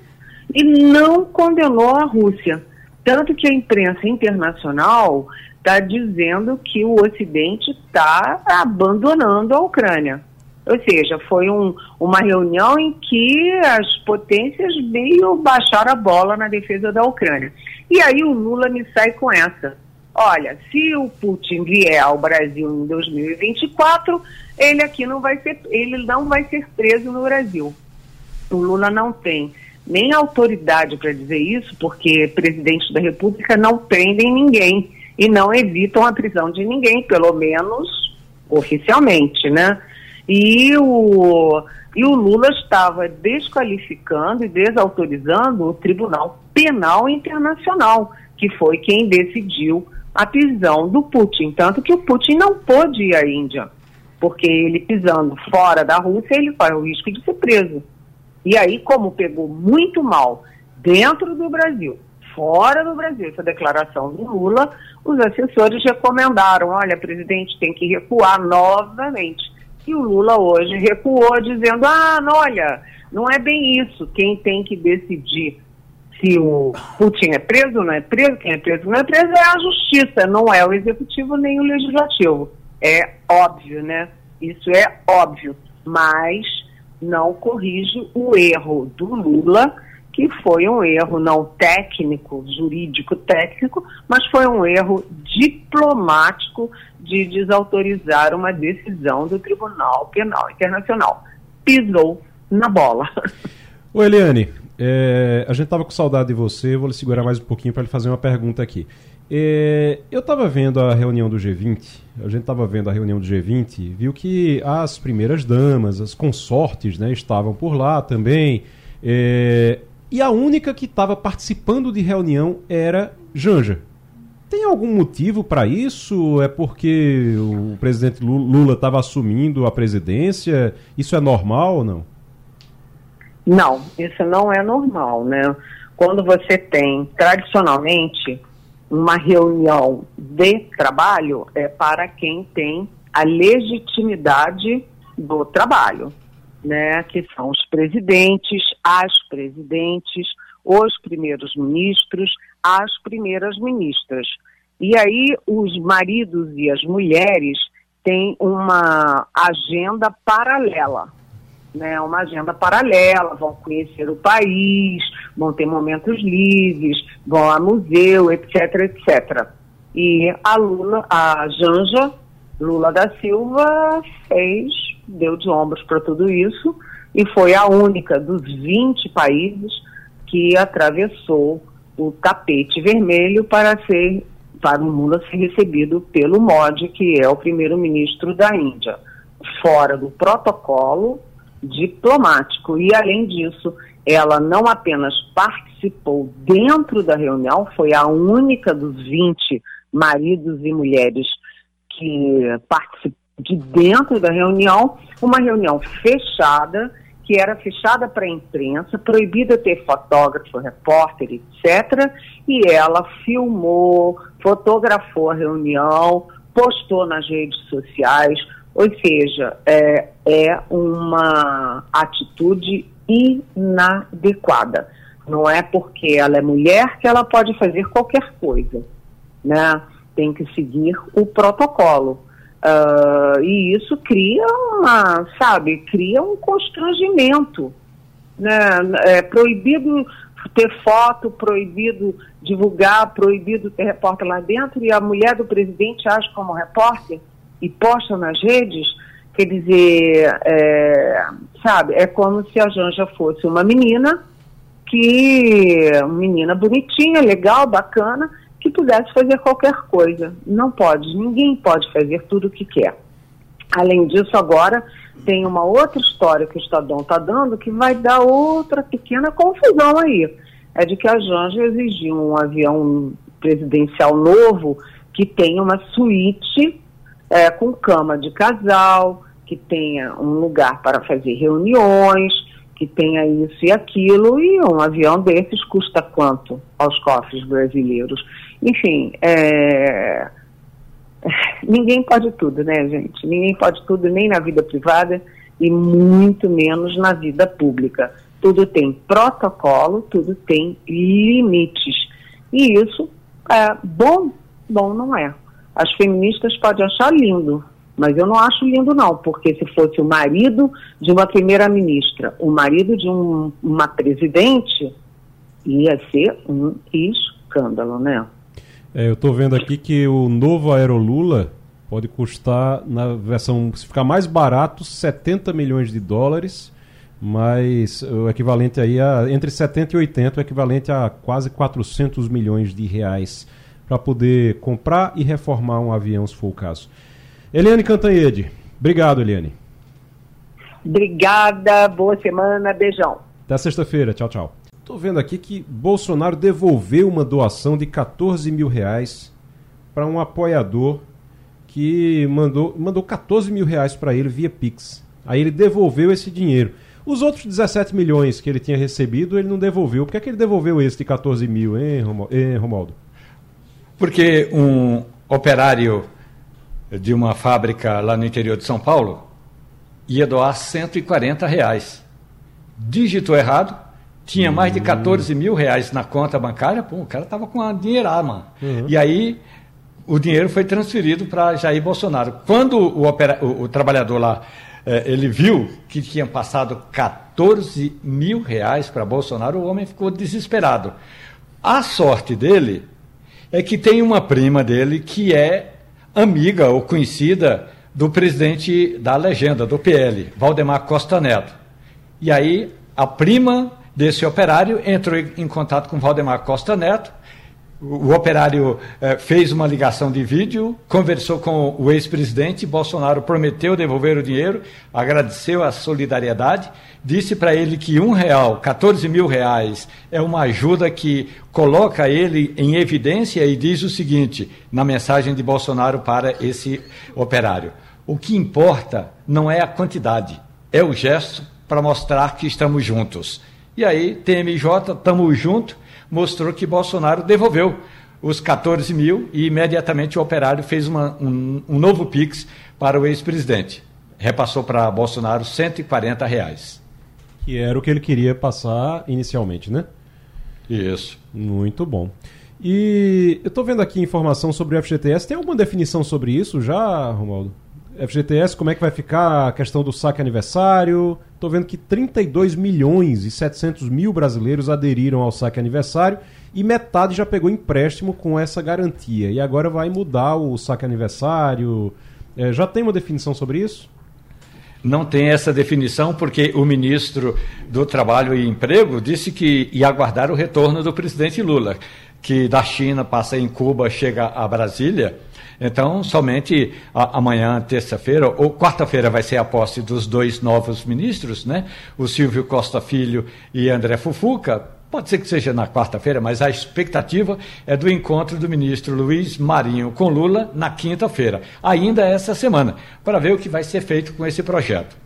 e não condenou a Rússia. Tanto que a imprensa internacional está dizendo que o Ocidente está abandonando a Ucrânia. Ou seja, foi um, uma reunião em que as potências veio baixar a bola na defesa da Ucrânia. E aí o Lula me sai com essa. Olha, se o Putin vier ao Brasil em 2024, ele aqui não vai ser, ele não vai ser preso no Brasil. O Lula não tem nem autoridade para dizer isso, porque presidentes da República não prendem ninguém e não evitam a prisão de ninguém, pelo menos oficialmente, né? E o, e o Lula estava desqualificando e desautorizando o Tribunal Penal Internacional, que foi quem decidiu a prisão do Putin. Tanto que o Putin não pôde ir à Índia, porque ele pisando fora da Rússia, ele corre o risco de ser preso. E aí, como pegou muito mal dentro do Brasil fora do Brasil. Essa declaração do Lula, os assessores recomendaram: olha, presidente, tem que recuar novamente. E o Lula hoje recuou, dizendo: ah, não, olha, não é bem isso. Quem tem que decidir se o Putin é preso ou não é preso, quem é preso ou não é preso é a justiça, não é o executivo nem o legislativo. É óbvio, né? Isso é óbvio. Mas não corrige o erro do Lula que foi um erro não técnico, jurídico técnico, mas foi um erro diplomático de desautorizar uma decisão do Tribunal Penal Internacional. Pisou na bola. <laughs> Ô Eliane, é, a gente estava com saudade de você, vou lhe segurar mais um pouquinho para lhe fazer uma pergunta aqui. É, eu estava vendo a reunião do G20, a gente estava vendo a reunião do G20, viu que as primeiras damas, as consortes, né, estavam por lá também, é, e a única que estava participando de reunião era Janja. Tem algum motivo para isso? É porque o presidente Lula estava assumindo a presidência? Isso é normal ou não? Não, isso não é normal, né? Quando você tem, tradicionalmente, uma reunião de trabalho, é para quem tem a legitimidade do trabalho, né? Que são os presidentes, as presidentes, os primeiros ministros, as primeiras ministras. E aí os maridos e as mulheres têm uma agenda paralela, né? Uma agenda paralela, vão conhecer o país, vão ter momentos livres, vão a museu, etc, etc. E a Lula, a Janja Lula da Silva fez, deu de ombros para tudo isso e foi a única dos 20 países que atravessou o tapete vermelho para ser para o Lula ser recebido pelo Modi, que é o primeiro-ministro da Índia, fora do protocolo diplomático. E, além disso, ela não apenas participou dentro da reunião, foi a única dos 20 maridos e mulheres que participou de dentro da reunião, uma reunião fechada que era fechada para a imprensa, proibida ter fotógrafo, repórter, etc. E ela filmou, fotografou a reunião, postou nas redes sociais, ou seja, é, é uma atitude inadequada. Não é porque ela é mulher que ela pode fazer qualquer coisa, né? Tem que seguir o protocolo. Uh, e isso cria uma, sabe, cria um constrangimento. Né? É proibido ter foto, proibido divulgar, proibido ter repórter lá dentro, e a mulher do presidente age como repórter e posta nas redes, quer dizer, é, sabe, é como se a Janja fosse uma menina que, menina bonitinha, legal, bacana, que pudesse fazer qualquer coisa. Não pode, ninguém pode fazer tudo o que quer. Além disso, agora tem uma outra história que o Estadão está dando que vai dar outra pequena confusão aí. É de que a Janja exigiu um avião presidencial novo que tenha uma suíte é, com cama de casal, que tenha um lugar para fazer reuniões, que tenha isso e aquilo, e um avião desses custa quanto aos cofres brasileiros? Enfim, é... ninguém pode tudo, né, gente? Ninguém pode tudo, nem na vida privada e muito menos na vida pública. Tudo tem protocolo, tudo tem limites. E isso é bom? Bom, não é. As feministas podem achar lindo, mas eu não acho lindo, não, porque se fosse o marido de uma primeira-ministra, o marido de um, uma presidente, ia ser um escândalo, né? É, eu estou vendo aqui que o novo Aerolula pode custar, na versão, se ficar mais barato, 70 milhões de dólares, mas o equivalente aí a, entre 70 e 80, o equivalente a quase 400 milhões de reais para poder comprar e reformar um avião, se for o caso. Eliane Cantanhede. Obrigado, Eliane. Obrigada, boa semana, beijão. Até sexta-feira, tchau, tchau. Estou vendo aqui que Bolsonaro devolveu uma doação de 14 mil reais para um apoiador que mandou, mandou 14 mil reais para ele via Pix. Aí ele devolveu esse dinheiro. Os outros 17 milhões que ele tinha recebido, ele não devolveu. Por que, é que ele devolveu esse de 14 mil, hein, Romaldo? Porque um operário de uma fábrica lá no interior de São Paulo ia doar 140 reais. Digitou errado, tinha mais de 14 mil reais na conta bancária, pô, o cara tava com a dinheirada, mano. Uhum. E aí o dinheiro foi transferido para Jair Bolsonaro. Quando o, opera, o, o trabalhador lá eh, ele viu que tinha passado 14 mil reais para Bolsonaro, o homem ficou desesperado. A sorte dele é que tem uma prima dele que é amiga ou conhecida do presidente da legenda, do PL, Valdemar Costa Neto. E aí a prima desse operário, entrou em contato com Valdemar Costa Neto, o operário eh, fez uma ligação de vídeo, conversou com o ex-presidente, Bolsonaro prometeu devolver o dinheiro, agradeceu a solidariedade, disse para ele que um real, 14 mil reais, é uma ajuda que coloca ele em evidência e diz o seguinte na mensagem de Bolsonaro para esse operário: o que importa não é a quantidade, é o gesto para mostrar que estamos juntos. E aí, TMJ, estamos juntos mostrou que Bolsonaro devolveu os 14 mil e imediatamente o operário fez uma, um, um, novo Pix para o ex-presidente. Repassou para Bolsonaro 140 reais. Que era o que ele queria passar inicialmente, né? Isso. Muito bom. E eu estou vendo aqui informação sobre o FGTS. Tem alguma definição sobre isso já, Romualdo? FGTS, como é que vai ficar a questão do saque aniversário? Estou vendo que 32 milhões e 700 mil brasileiros aderiram ao saque aniversário e metade já pegou empréstimo com essa garantia. E agora vai mudar o saque aniversário. É, já tem uma definição sobre isso? Não tem essa definição porque o ministro do Trabalho e Emprego disse que ia aguardar o retorno do presidente Lula, que da China passa em Cuba, chega a Brasília então, somente amanhã, terça-feira, ou quarta-feira, vai ser a posse dos dois novos ministros, né? O Silvio Costa Filho e André Fufuca. Pode ser que seja na quarta-feira, mas a expectativa é do encontro do ministro Luiz Marinho com Lula na quinta-feira, ainda essa semana, para ver o que vai ser feito com esse projeto.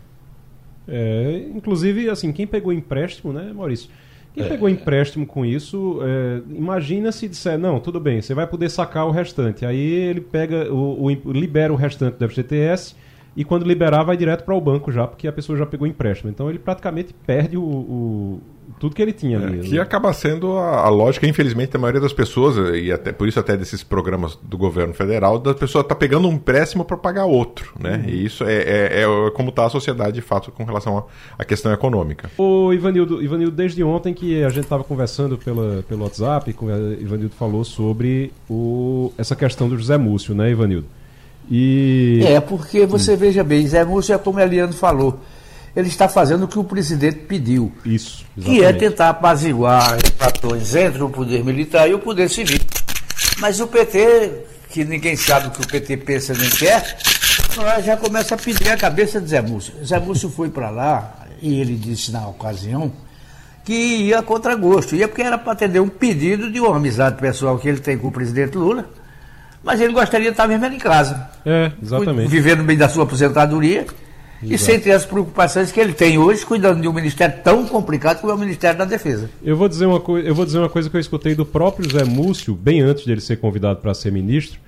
É, inclusive, assim, quem pegou empréstimo, né, Maurício? Quem é. pegou empréstimo com isso, é, imagina se disser, não, tudo bem, você vai poder sacar o restante. Aí ele pega, o, o libera o restante do FGTS e quando liberar vai direto para o banco já, porque a pessoa já pegou empréstimo. Então ele praticamente perde o, o tudo que ele tinha é, ali. Que acaba sendo a, a, lógica, infelizmente, da maioria das pessoas, e até por isso até desses programas do governo federal, da pessoa tá pegando um empréstimo para pagar outro, né? Uhum. E isso é, é, é como está a sociedade de fato com relação à questão econômica. O Ivanildo, Ivanildo, desde ontem que a gente estava conversando pela, pelo WhatsApp, com Ivanildo falou sobre o, essa questão do José Múcio, né, Ivanildo? E... É, porque você hum. veja bem, Zé Múcio é como o Eliano falou ele está fazendo o que o presidente pediu. Isso. Exatamente. Que é tentar apaziguar fatores entre o poder militar e o poder civil. Mas o PT, que ninguém sabe o que o PT pensa nem quer, já começa a pedir a cabeça de Zé Múcio. Zé Múcio foi para lá, e ele disse na ocasião, que ia contra gosto. Ia porque era para atender um pedido de uma amizade pessoal que ele tem com o presidente Lula. Mas ele gostaria de estar mesmo em casa. É, exatamente. Vivendo no meio da sua aposentadoria Exato. e sem ter as preocupações que ele tem hoje, cuidando de um ministério tão complicado como é o Ministério da Defesa. Eu vou dizer uma, eu vou dizer uma coisa que eu escutei do próprio Zé Múcio, bem antes de ele ser convidado para ser ministro.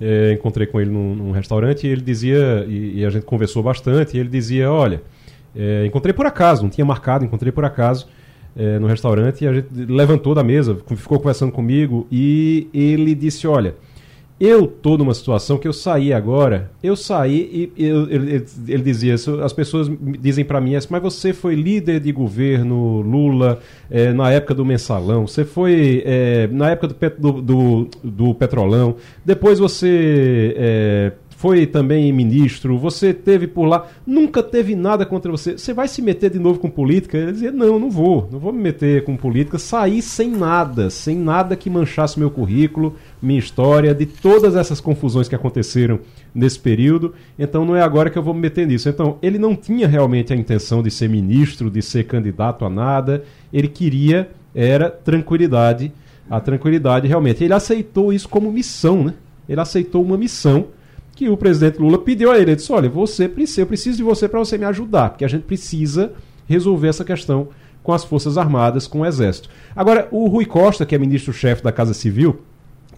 É, encontrei com ele num, num, restaurante e ele dizia, e, e, a gente conversou bastante, e ele dizia: Olha, é, encontrei por acaso, não tinha marcado, encontrei por acaso. É, no restaurante e a gente levantou da mesa, ficou conversando comigo e ele disse: Olha, eu tô numa situação que eu saí agora, eu saí e eu, ele, ele, dizia as pessoas dizem para mim, mas você foi líder de governo Lula é, na época do mensalão, você foi é, na época do, do, do, do, petrolão, depois você é, foi também ministro, você teve por lá, nunca teve nada contra você. Você vai se meter de novo com política? Ele dizia: Não, não vou, não vou me meter com política. Saí sem nada, sem nada que manchasse meu currículo, minha história, de todas essas confusões que aconteceram nesse período. Então não é agora que eu vou me meter nisso. Então ele não tinha realmente a intenção de ser ministro, de ser candidato a nada. Ele queria era tranquilidade, a tranquilidade realmente. Ele aceitou isso como missão, né? Ele aceitou uma missão que o presidente Lula pediu a ele. Ele disse: Olha, você eu preciso de você para você me ajudar, porque a gente precisa resolver essa questão com as Forças Armadas, com o Exército. Agora, o Rui Costa, que é ministro-chefe da Casa Civil,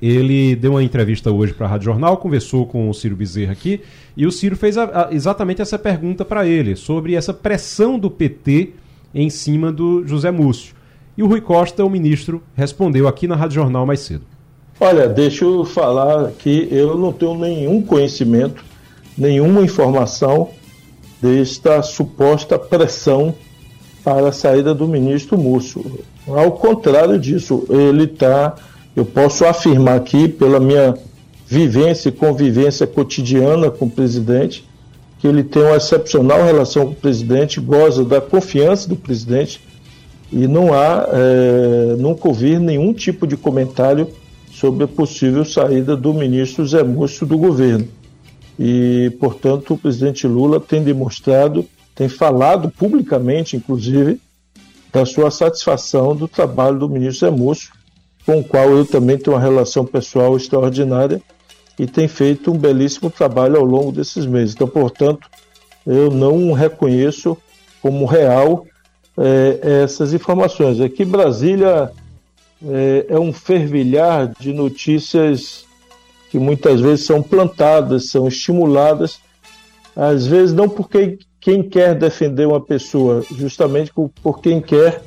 ele deu uma entrevista hoje para a Rádio Jornal, conversou com o Ciro Bezerra aqui, e o Ciro fez a, a, exatamente essa pergunta para ele, sobre essa pressão do PT em cima do José Múcio. E o Rui Costa, o ministro, respondeu aqui na Rádio Jornal mais cedo. Olha, deixa eu falar que eu não tenho nenhum conhecimento, nenhuma informação desta suposta pressão para a saída do ministro Múcio. Ao contrário disso, ele está, eu posso afirmar aqui, pela minha vivência e convivência cotidiana com o presidente, que ele tem uma excepcional relação com o presidente, goza da confiança do presidente e não há, é, nunca ouvi nenhum tipo de comentário sobre a possível saída do ministro Zé Múcio do governo. E, portanto, o presidente Lula tem demonstrado, tem falado publicamente, inclusive, da sua satisfação do trabalho do ministro Zé Múcio, com o qual eu também tenho uma relação pessoal extraordinária e tem feito um belíssimo trabalho ao longo desses meses. Então, portanto, eu não reconheço como real é, essas informações. Aqui Brasília é, é um fervilhar de notícias que muitas vezes são plantadas, são estimuladas, às vezes não porque quem quer defender uma pessoa, justamente por, quem quer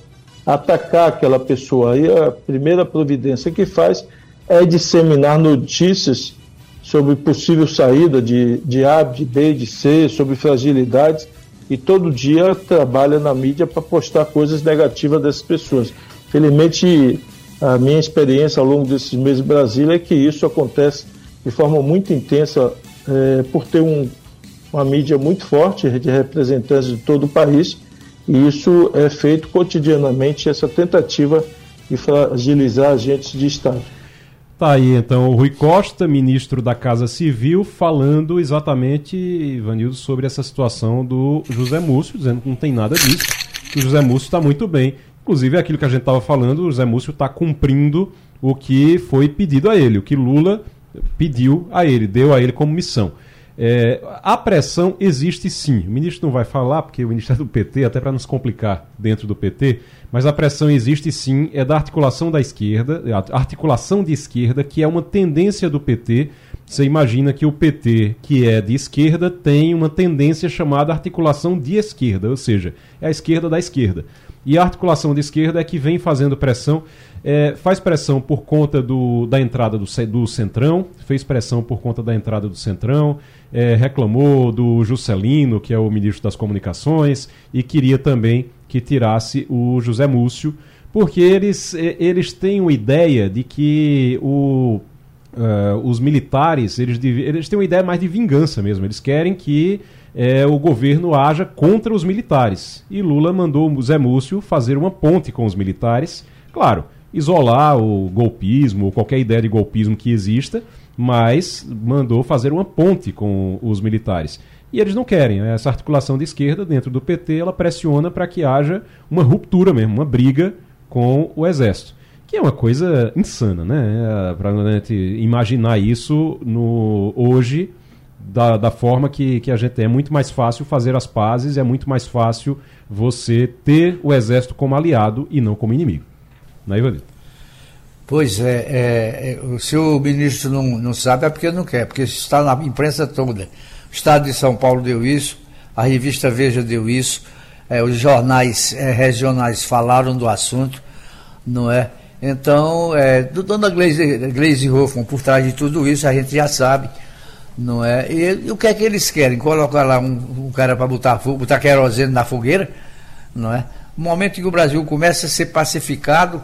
atacar aquela pessoa. Aí a primeira providência que faz é disseminar notícias sobre possível saída de, de A, de B, de C, sobre fragilidades, e todo dia trabalha na mídia para postar coisas negativas dessas pessoas. Felizmente, a minha experiência ao longo desses meses em Brasília é que isso acontece de forma muito intensa é, por ter um, uma mídia muito forte de representantes de todo o país e isso é feito cotidianamente, essa tentativa de fragilizar agentes de Estado. Tá aí então o Rui Costa, ministro da Casa Civil, falando exatamente, Ivanildo, sobre essa situação do José Múcio, dizendo que não tem nada disso, que o José Múcio está muito bem. Inclusive, aquilo que a gente estava falando, o José Múcio está cumprindo o que foi pedido a ele, o que Lula pediu a ele, deu a ele como missão. É, a pressão existe sim. O ministro não vai falar, porque o ministro é do PT, até para nos complicar dentro do PT, mas a pressão existe sim, é da articulação da esquerda, a articulação de esquerda, que é uma tendência do PT. Você imagina que o PT, que é de esquerda, tem uma tendência chamada articulação de esquerda, ou seja, é a esquerda da esquerda. E a articulação de esquerda é que vem fazendo pressão é, faz pressão por conta do, da entrada do, do Centrão, fez pressão por conta da entrada do Centrão, é, reclamou do Juscelino, que é o ministro das Comunicações, e queria também que tirasse o José Múcio, porque eles, eles têm uma ideia de que o, uh, os militares, eles, eles têm uma ideia mais de vingança mesmo, eles querem que é, o governo haja contra os militares. E Lula mandou o Zé Múcio fazer uma ponte com os militares, claro, isolar o golpismo ou qualquer ideia de golpismo que exista, mas mandou fazer uma ponte com os militares. E eles não querem. Né? Essa articulação de esquerda dentro do PT ela pressiona para que haja uma ruptura mesmo, uma briga com o exército. Que é uma coisa insana, né? É, para a gente imaginar isso no, hoje da, da forma que, que a gente tem. É muito mais fácil fazer as pazes, é muito mais fácil você ter o exército como aliado e não como inimigo. Né, Ivanildo? Pois é, é, é, se o ministro não, não sabe é porque não quer, porque está na imprensa toda. O Estado de São Paulo deu isso, a revista Veja deu isso, é, os jornais é, regionais falaram do assunto, não é? Então, é, do Dona Glaze, Glaze Hoffman, por trás de tudo isso, a gente já sabe, não é? E, e o que é que eles querem? Colocar lá um, um cara para botar, botar querosene na fogueira, não é? No momento em que o Brasil começa a ser pacificado,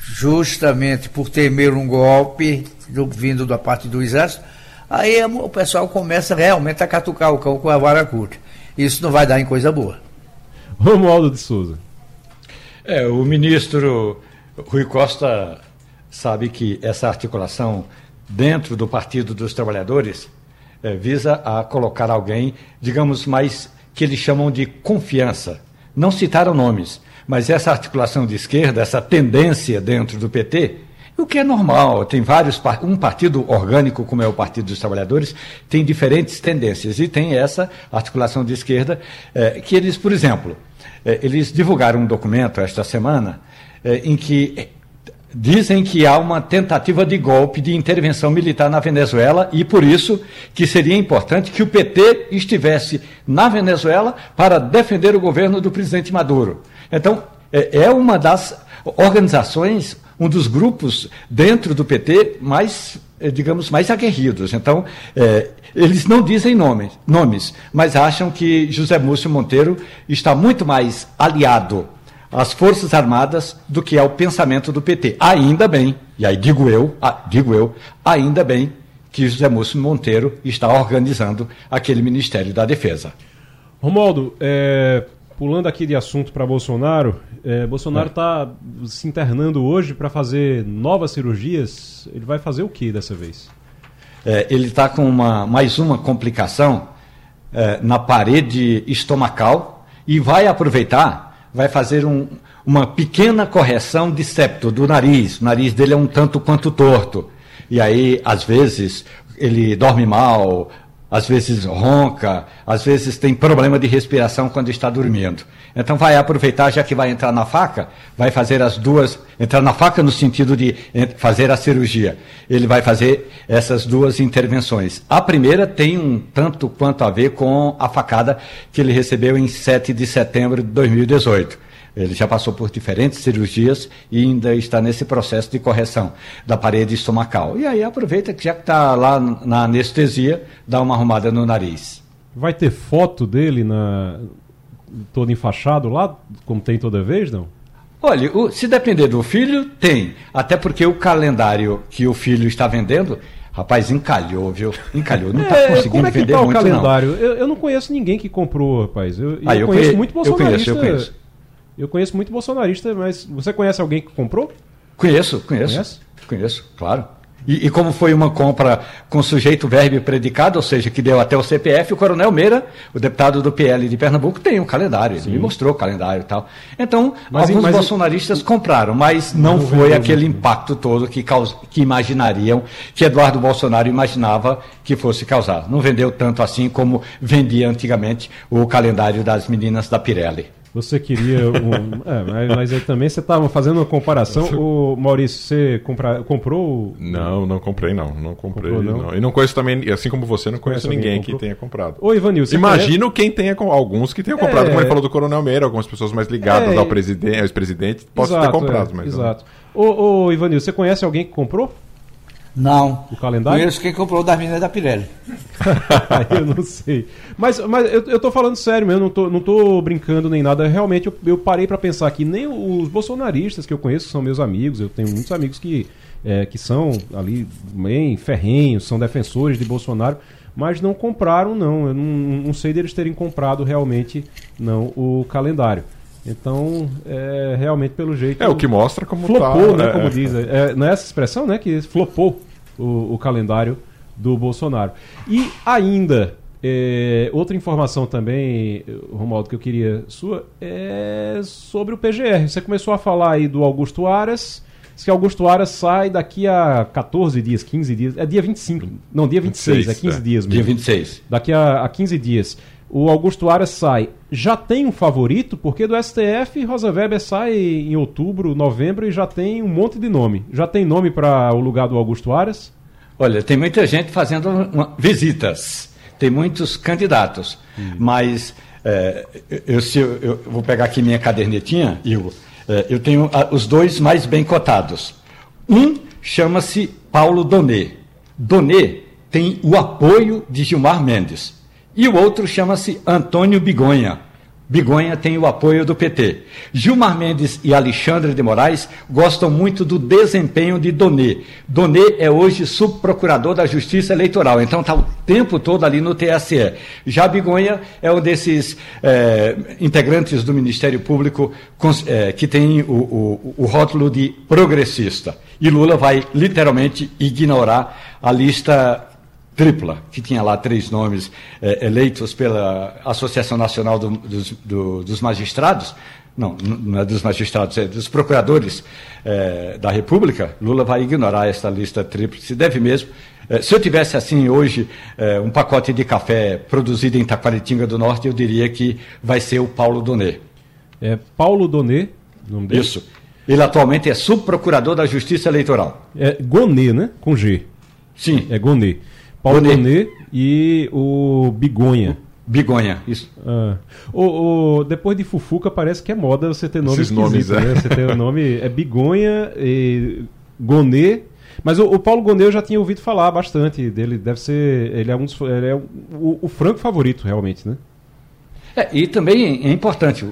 justamente por temer um golpe do, vindo da parte do exército, aí o pessoal começa realmente a catucar o cão com a vara curta. Isso não vai dar em coisa boa. Romualdo de Souza. É, o ministro Rui Costa sabe que essa articulação dentro do Partido dos Trabalhadores é, visa a colocar alguém, digamos, mais que eles chamam de confiança. Não citaram nomes, mas essa articulação de esquerda, essa tendência dentro do PT, o que é normal, tem vários, um partido orgânico como é o Partido dos Trabalhadores, tem diferentes tendências, e tem essa articulação de esquerda, é, que eles, por exemplo, é, eles divulgaram um documento esta semana, em que dizem que há uma tentativa de golpe de intervenção militar na Venezuela e por isso que seria importante que o PT estivesse na Venezuela para defender o governo do presidente Maduro. Então, é, é uma das organizações, um dos grupos dentro do PT mais, é, digamos, mais aguerridos. Então, é, eles não dizem nomes, nomes, mas acham que José Múcio Monteiro está muito mais aliado às Forças Armadas do que ao pensamento do PT. Ainda bem, e aí digo eu, ah, digo eu, ainda bem que José Múcio Monteiro está organizando aquele Ministério da Defesa. Romualdo, é, pulando aqui de assunto para Bolsonaro, é, Bolsonaro está é. se internando hoje para fazer novas cirurgias. Ele vai fazer o que dessa vez? É, ele está com uma, mais uma complicação é, na parede estomacal e vai aproveitar, vai fazer um, uma pequena correção de septo do nariz. O nariz dele é um tanto quanto torto. E aí, às vezes, ele dorme mal, às vezes ronca, às vezes tem problema de respiração quando está dormindo. Então vai aproveitar, já que vai entrar na faca, vai fazer as duas, entrar na faca no sentido de fazer a cirurgia. Ele vai fazer essas duas intervenções. A primeira tem um tanto quanto a ver com a facada que ele recebeu em 7 de setembro de 2018. Ele já passou por diferentes cirurgias e ainda está nesse processo de correção da parede estomacal. E aí aproveita que já que está lá na anestesia, dá uma arrumada no nariz. Vai ter foto dele na todo enfaixado lá, como tem toda vez, não? Olha, o, se depender do filho, tem. Até porque o calendário que o filho está vendendo, rapaz, encalhou, viu? Encalhou. Não está é, conseguindo como é que vender tá o calendário? Não. Eu, eu, não conheço ninguém que comprou, rapaz. Eu, ah, eu, eu conheço, conheço muito bolsonarista. Eu conheço, eu conheço. Eu conheço muito bolsonarista, mas você conhece alguém que comprou? Conheço, conheço. Conhece? Conheço, claro. E, e, como foi uma compra com sujeito, verbo predicado, ou seja, que deu até o CPF, o Coronel Meira, o deputado do PL de Pernambuco, tem um calendário, ele Sim. me mostrou o calendário e tal. Então, mas, alguns mas, bolsonaristas compraram, mas não, não foi aquele impacto todo que, caus, que imaginariam, que Eduardo Bolsonaro imaginava que fosse causar. Não vendeu tanto assim como vendia antigamente o calendário das meninas da Pirelli. Você queria um. é, mas, aí também você estava fazendo uma comparação. <laughs> O Maurício, você compra, comprou? Não, não comprei, não. Não comprei. Comprou, não. não. E não conheço também, assim como você, não conheço ninguém que tenha comprado. Ô, Ivanilson. Imagino conhece? quem tenha. Alguns que tenham comprado, é... como ele falou do Coronel Meira, algumas pessoas mais ligadas é... ao presidente, ao ex-presidente, posso ter comprado, é, mas. Exato. Não... Ô, ô, Ivanilson, você conhece alguém que comprou? Não. O calendário? Conheço quem comprou das meninas da Pirelli. <laughs> eu não sei. Mas, mas eu, eu tô falando sério mesmo, não tô, não tô brincando nem nada. Realmente eu, eu parei para pensar que nem os bolsonaristas que eu conheço, que são meus amigos, eu tenho muitos amigos que, é, que são ali bem ferrenhos, são defensores de Bolsonaro, mas não compraram, não. Eu não, não sei deles terem comprado realmente não o calendário. Então, é, realmente, pelo jeito. É o que mostra como flopou, tá, né? É, como diz. É, não é essa expressão, né? Que flopou o, o calendário do Bolsonaro. E ainda, é, outra informação também, Romualdo, que eu queria sua, é sobre o PGR. Você começou a falar aí do Augusto Aras. Diz que Augusto Aras sai daqui a 14 dias, 15 dias. É dia 25. Não, dia 26, 26 é 15 é. dias mesmo. Dia 26. Daqui a, a 15 dias. O Augusto Aras sai. Já tem um favorito? Porque do STF, Rosa Weber sai em outubro, novembro e já tem um monte de nome. Já tem nome para o lugar do Augusto Aras? Olha, tem muita gente fazendo uma, visitas, tem muitos candidatos, hum. mas é, eu, eu, eu, vou pegar aqui minha cadernetinha, Igor. É, eu tenho a, os dois mais bem cotados. Um chama-se Paulo Donê. Donê tem o apoio de Gilmar Mendes. E o outro chama-se Antônio Bigonha. Bigonha tem o apoio do PT. Gilmar Mendes e Alexandre de Moraes gostam muito do desempenho de Donê. Donê é hoje subprocurador da Justiça Eleitoral, então está o tempo todo ali no TSE. Já Bigonha é um desses é, integrantes do Ministério Público é, que tem o, o, o rótulo de progressista. E Lula vai literalmente ignorar a lista tripla, que tinha lá três nomes é, eleitos pela Associação Nacional do, dos, do, dos Magistrados, não, não é dos magistrados, é dos procuradores é, da República, Lula vai ignorar essa lista tripla, se deve mesmo. É, se eu tivesse assim hoje um pacote de café produzido em Taquaritinga do Norte, eu diria que vai ser o Paulo Donê. É Paulo Donê, nome dele? Isso. Ele atualmente é subprocurador da Justiça Eleitoral. É Gonê, né? Com G. Sim. É Gonê. Paulo Bonet e o Bigonha. Bigonha, isso. Ah. O, o, depois de Fufuca, parece que é moda você ter nome Esses nomes, é. né? Você ter o nome. É Bigonha e Gonê. Mas o, o, Paulo Gonê eu já tinha ouvido falar bastante dele. Deve ser. Ele é um dos, ele é o, o franco favorito, realmente, né? É, e também é importante.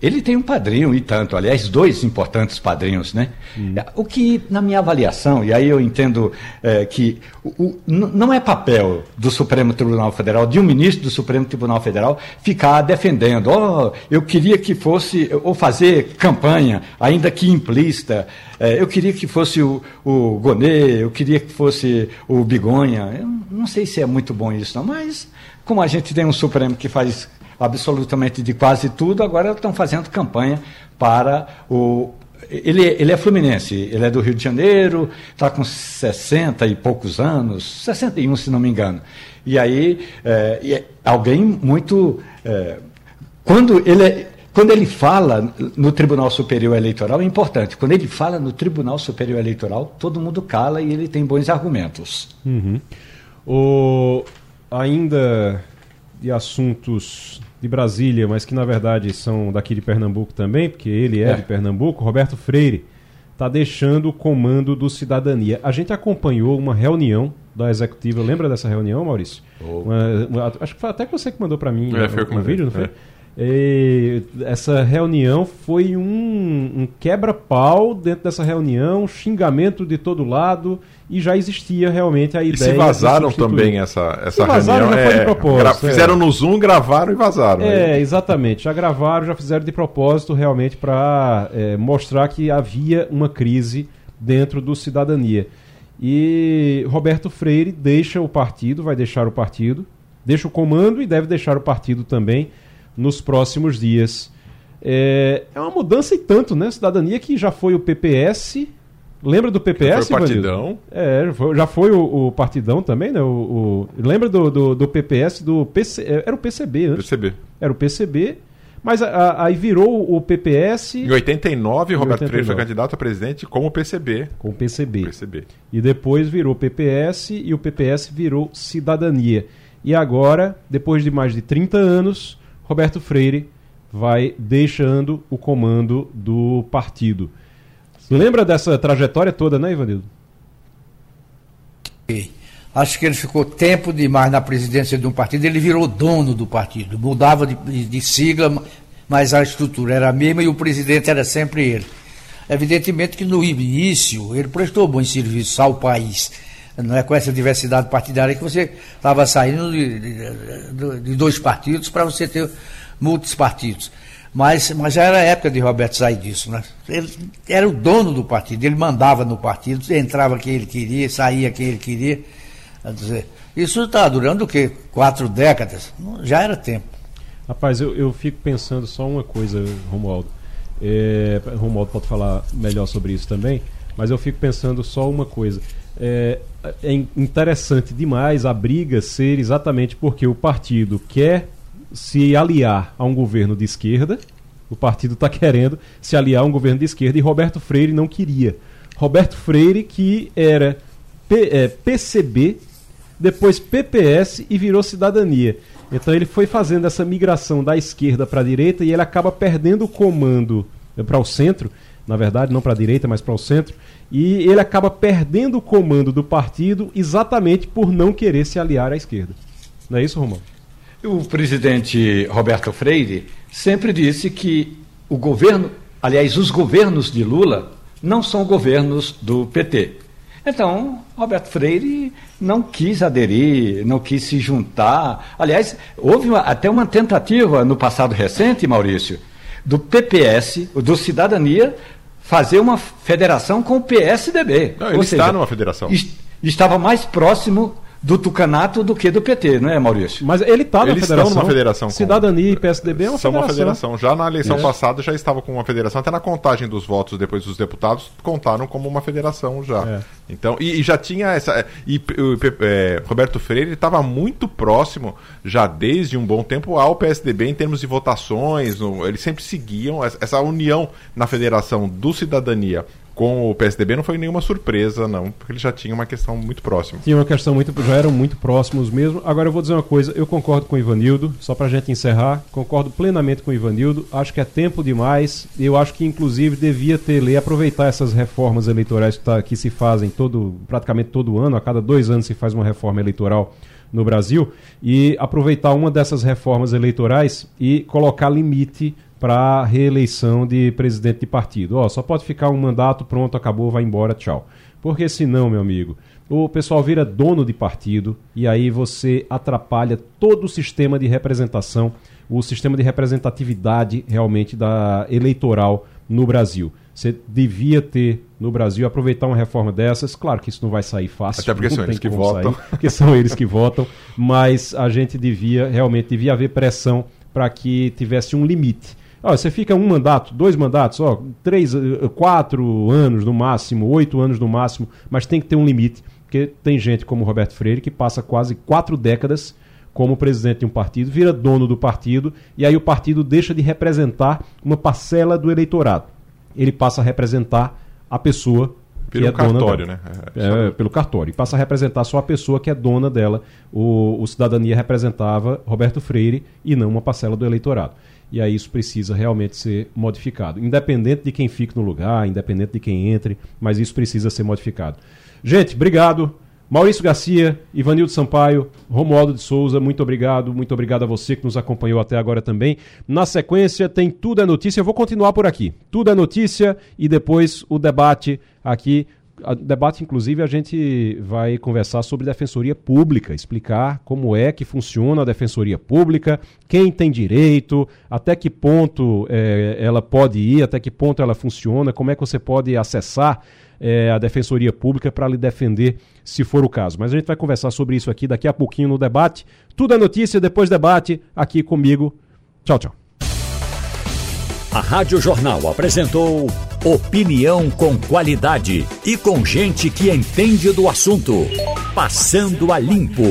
Ele tem um padrinho e tanto, aliás, dois importantes padrinhos, né? Hum. O que, na minha avaliação, e aí eu entendo é, que o, o, não é papel do Supremo Tribunal Federal, de um ministro do Supremo Tribunal Federal, ficar defendendo, oh, eu queria que fosse, ou fazer campanha, ainda que implícita, é, eu queria que fosse o, o Gonê, eu queria que fosse o Bigonha. Eu não sei se é muito bom isso, não, mas como a gente tem um Supremo que faz absolutamente de quase tudo, agora estão fazendo campanha para o. Ele, ele é fluminense, ele é do Rio de Janeiro, está com 60 e poucos anos, 61 se não me engano. E aí, é, é alguém muito. É, quando ele quando ele fala no Tribunal Superior Eleitoral, é importante. Quando ele fala no Tribunal Superior Eleitoral, todo mundo cala e ele tem bons argumentos. Uhum. O... Ainda de assuntos de Brasília, mas que na verdade são daqui de Pernambuco também, porque ele é, é. de Pernambuco, Roberto Freire está deixando o comando do Cidadania. A gente acompanhou uma reunião da executiva, lembra dessa reunião, Maurício? Oh. Uma, uma, acho que foi até você que mandou para mim é, um, um vídeo, não foi? É. E essa reunião foi um, um quebra-pau dentro dessa reunião, xingamento de todo lado e já existia realmente a ideia. E se vazaram também essa, essa vazaram, reunião. Já foi de é, propósito, é. fizeram no Zoom, gravaram e vazaram. É, aí. exatamente. Já gravaram, já fizeram de propósito realmente para é, mostrar que havia uma crise dentro do cidadania. E Roberto Freire deixa o partido, vai deixar o partido, deixa o comando e deve deixar o partido também nos próximos dias. É, é uma mudança e tanto, né? Cidadania que já foi o PPS. Lembra do PPS? Foi o Partidão. É, já foi o, o, Partidão também, né? O, o lembra do, do, do, PPS do PC, é, era o PCB antes. PCB. Era o PCB. Mas a, a, aí virou o PPS. Em 89, Roberto Freire foi candidato a presidente como PCB. Com o PCB. PCB. E depois virou PPS e o PPS virou Cidadania. E agora, depois de mais de 30 anos, Roberto Freire vai deixando o comando do partido. Lembra dessa trajetória toda, né, Ivanildo? Acho que ele ficou tempo demais na presidência de um partido, ele virou dono do partido, mudava de, de sigla, mas a estrutura era a mesma e o presidente era sempre ele. Evidentemente que no início ele prestou bons serviços ao país. Não é com essa diversidade partidária que você estava saindo de, de, de, dois partidos para você ter muitos partidos. Mas, mas já era a época de Roberto sair disso. Né? Ele era o dono do partido, ele mandava no partido, entrava quem ele queria, saía quem ele queria. Dizer, isso está durando o quê? Quatro décadas? Já era tempo. Rapaz, eu, eu fico pensando só uma coisa, Romualdo. É, Romualdo pode falar melhor sobre isso também, mas eu fico pensando só uma coisa. É, é interessante demais a briga ser exatamente porque o partido quer se aliar a um governo de esquerda, o partido está <laughs> querendo se aliar a um governo de esquerda e Roberto Freire não queria. Roberto Freire, que era P, é, PCB, depois PPS e virou cidadania. Então ele foi fazendo essa migração da esquerda para a direita e ele acaba perdendo o comando para o centro, na verdade, não para a direita, mas para o centro, e ele acaba perdendo o comando do partido exatamente por não querer se aliar à esquerda. Não é isso, Romão? O presidente Roberto Freire sempre disse que o governo, aliás, os governos de Lula não são governos do PT. Então, Roberto Freire não quis aderir, não quis se juntar. Aliás, houve uma, até uma tentativa no passado recente, Maurício, do PPS, do Cidadania, fazer uma federação com o PSDB. Não, ele está seja, numa federação. Estava mais próximo do Tucanato do que do PT, não é, Maurício? Mas ele está na Eles federação. Estão numa federação. Cidadania e PSDB é uma São federação. uma federação. Já na eleição passada já estava com uma federação, até na contagem dos votos depois dos deputados, contaram como uma federação já. É. Então, e, e, já tinha essa. E o é, Roberto Freire estava muito próximo, já desde um bom tempo, ao PSDB em termos de votações. No, eles sempre seguiam essa união na federação do Cidadania com o PSDB não foi nenhuma surpresa, não, porque ele já tinha uma questão muito próxima. Tinha uma questão muito. já eram muito próximos mesmo. Agora eu vou dizer uma coisa, eu concordo com o Ivanildo, só pra gente encerrar, concordo plenamente com o Ivanildo, acho que é tempo demais, eu acho que inclusive devia ter lei, aproveitar essas reformas eleitorais que, tá, que se fazem todo, praticamente todo ano, a cada dois anos se faz uma reforma eleitoral no Brasil e aproveitar uma dessas reformas eleitorais e colocar limite para a reeleição de presidente de partido. Ó, só pode ficar um mandato, pronto, acabou, vai embora, tchau. Porque senão, meu amigo, o pessoal vira dono de partido e aí você atrapalha todo o sistema de representação, o sistema de representatividade realmente da eleitoral no Brasil. Você devia ter no Brasil aproveitar uma reforma dessas. Claro que isso não vai sair fácil. Até porque são eles que votam. Sair, <laughs> porque são eles que votam. Mas a gente devia, realmente, devia haver pressão para que tivesse um limite. Ó, você fica um mandato, dois mandatos, ó, três, eh, quatro anos no máximo, oito anos no máximo, mas tem que ter um limite, porque tem gente como Roberto Freire que passa quase quatro décadas como presidente de um partido, vira dono do partido, e aí o partido deixa de representar uma parcela do eleitorado ele passa a representar a pessoa pelo que é cartório, dona dela. né? É, pelo cartório. E passa a representar só a pessoa que é dona dela. O, o Cidadania representava Roberto Freire e não uma parcela do eleitorado. E aí isso precisa realmente ser modificado. Independente de quem fique no lugar, independente de quem entre, mas isso precisa ser modificado. Gente, obrigado. Maurício Garcia, Ivanildo Sampaio, Romualdo de Souza, muito obrigado, muito obrigado a você que nos acompanhou até agora também. Na sequência tem Tudo é Notícia, eu vou continuar por aqui. Tudo é Notícia e depois o debate aqui. Debate, inclusive, a gente vai conversar sobre defensoria pública, explicar como é que funciona a defensoria pública, quem tem direito, até que ponto é, ela pode ir, até que ponto ela funciona, como é que você pode acessar é, a Defensoria Pública para lhe defender, se for o caso. Mas a gente vai conversar sobre isso aqui daqui a pouquinho no debate. Tudo é notícia, depois debate aqui comigo. Tchau, tchau. A Rádio Jornal apresentou opinião com qualidade e com gente que entende do assunto. Passando a limpo.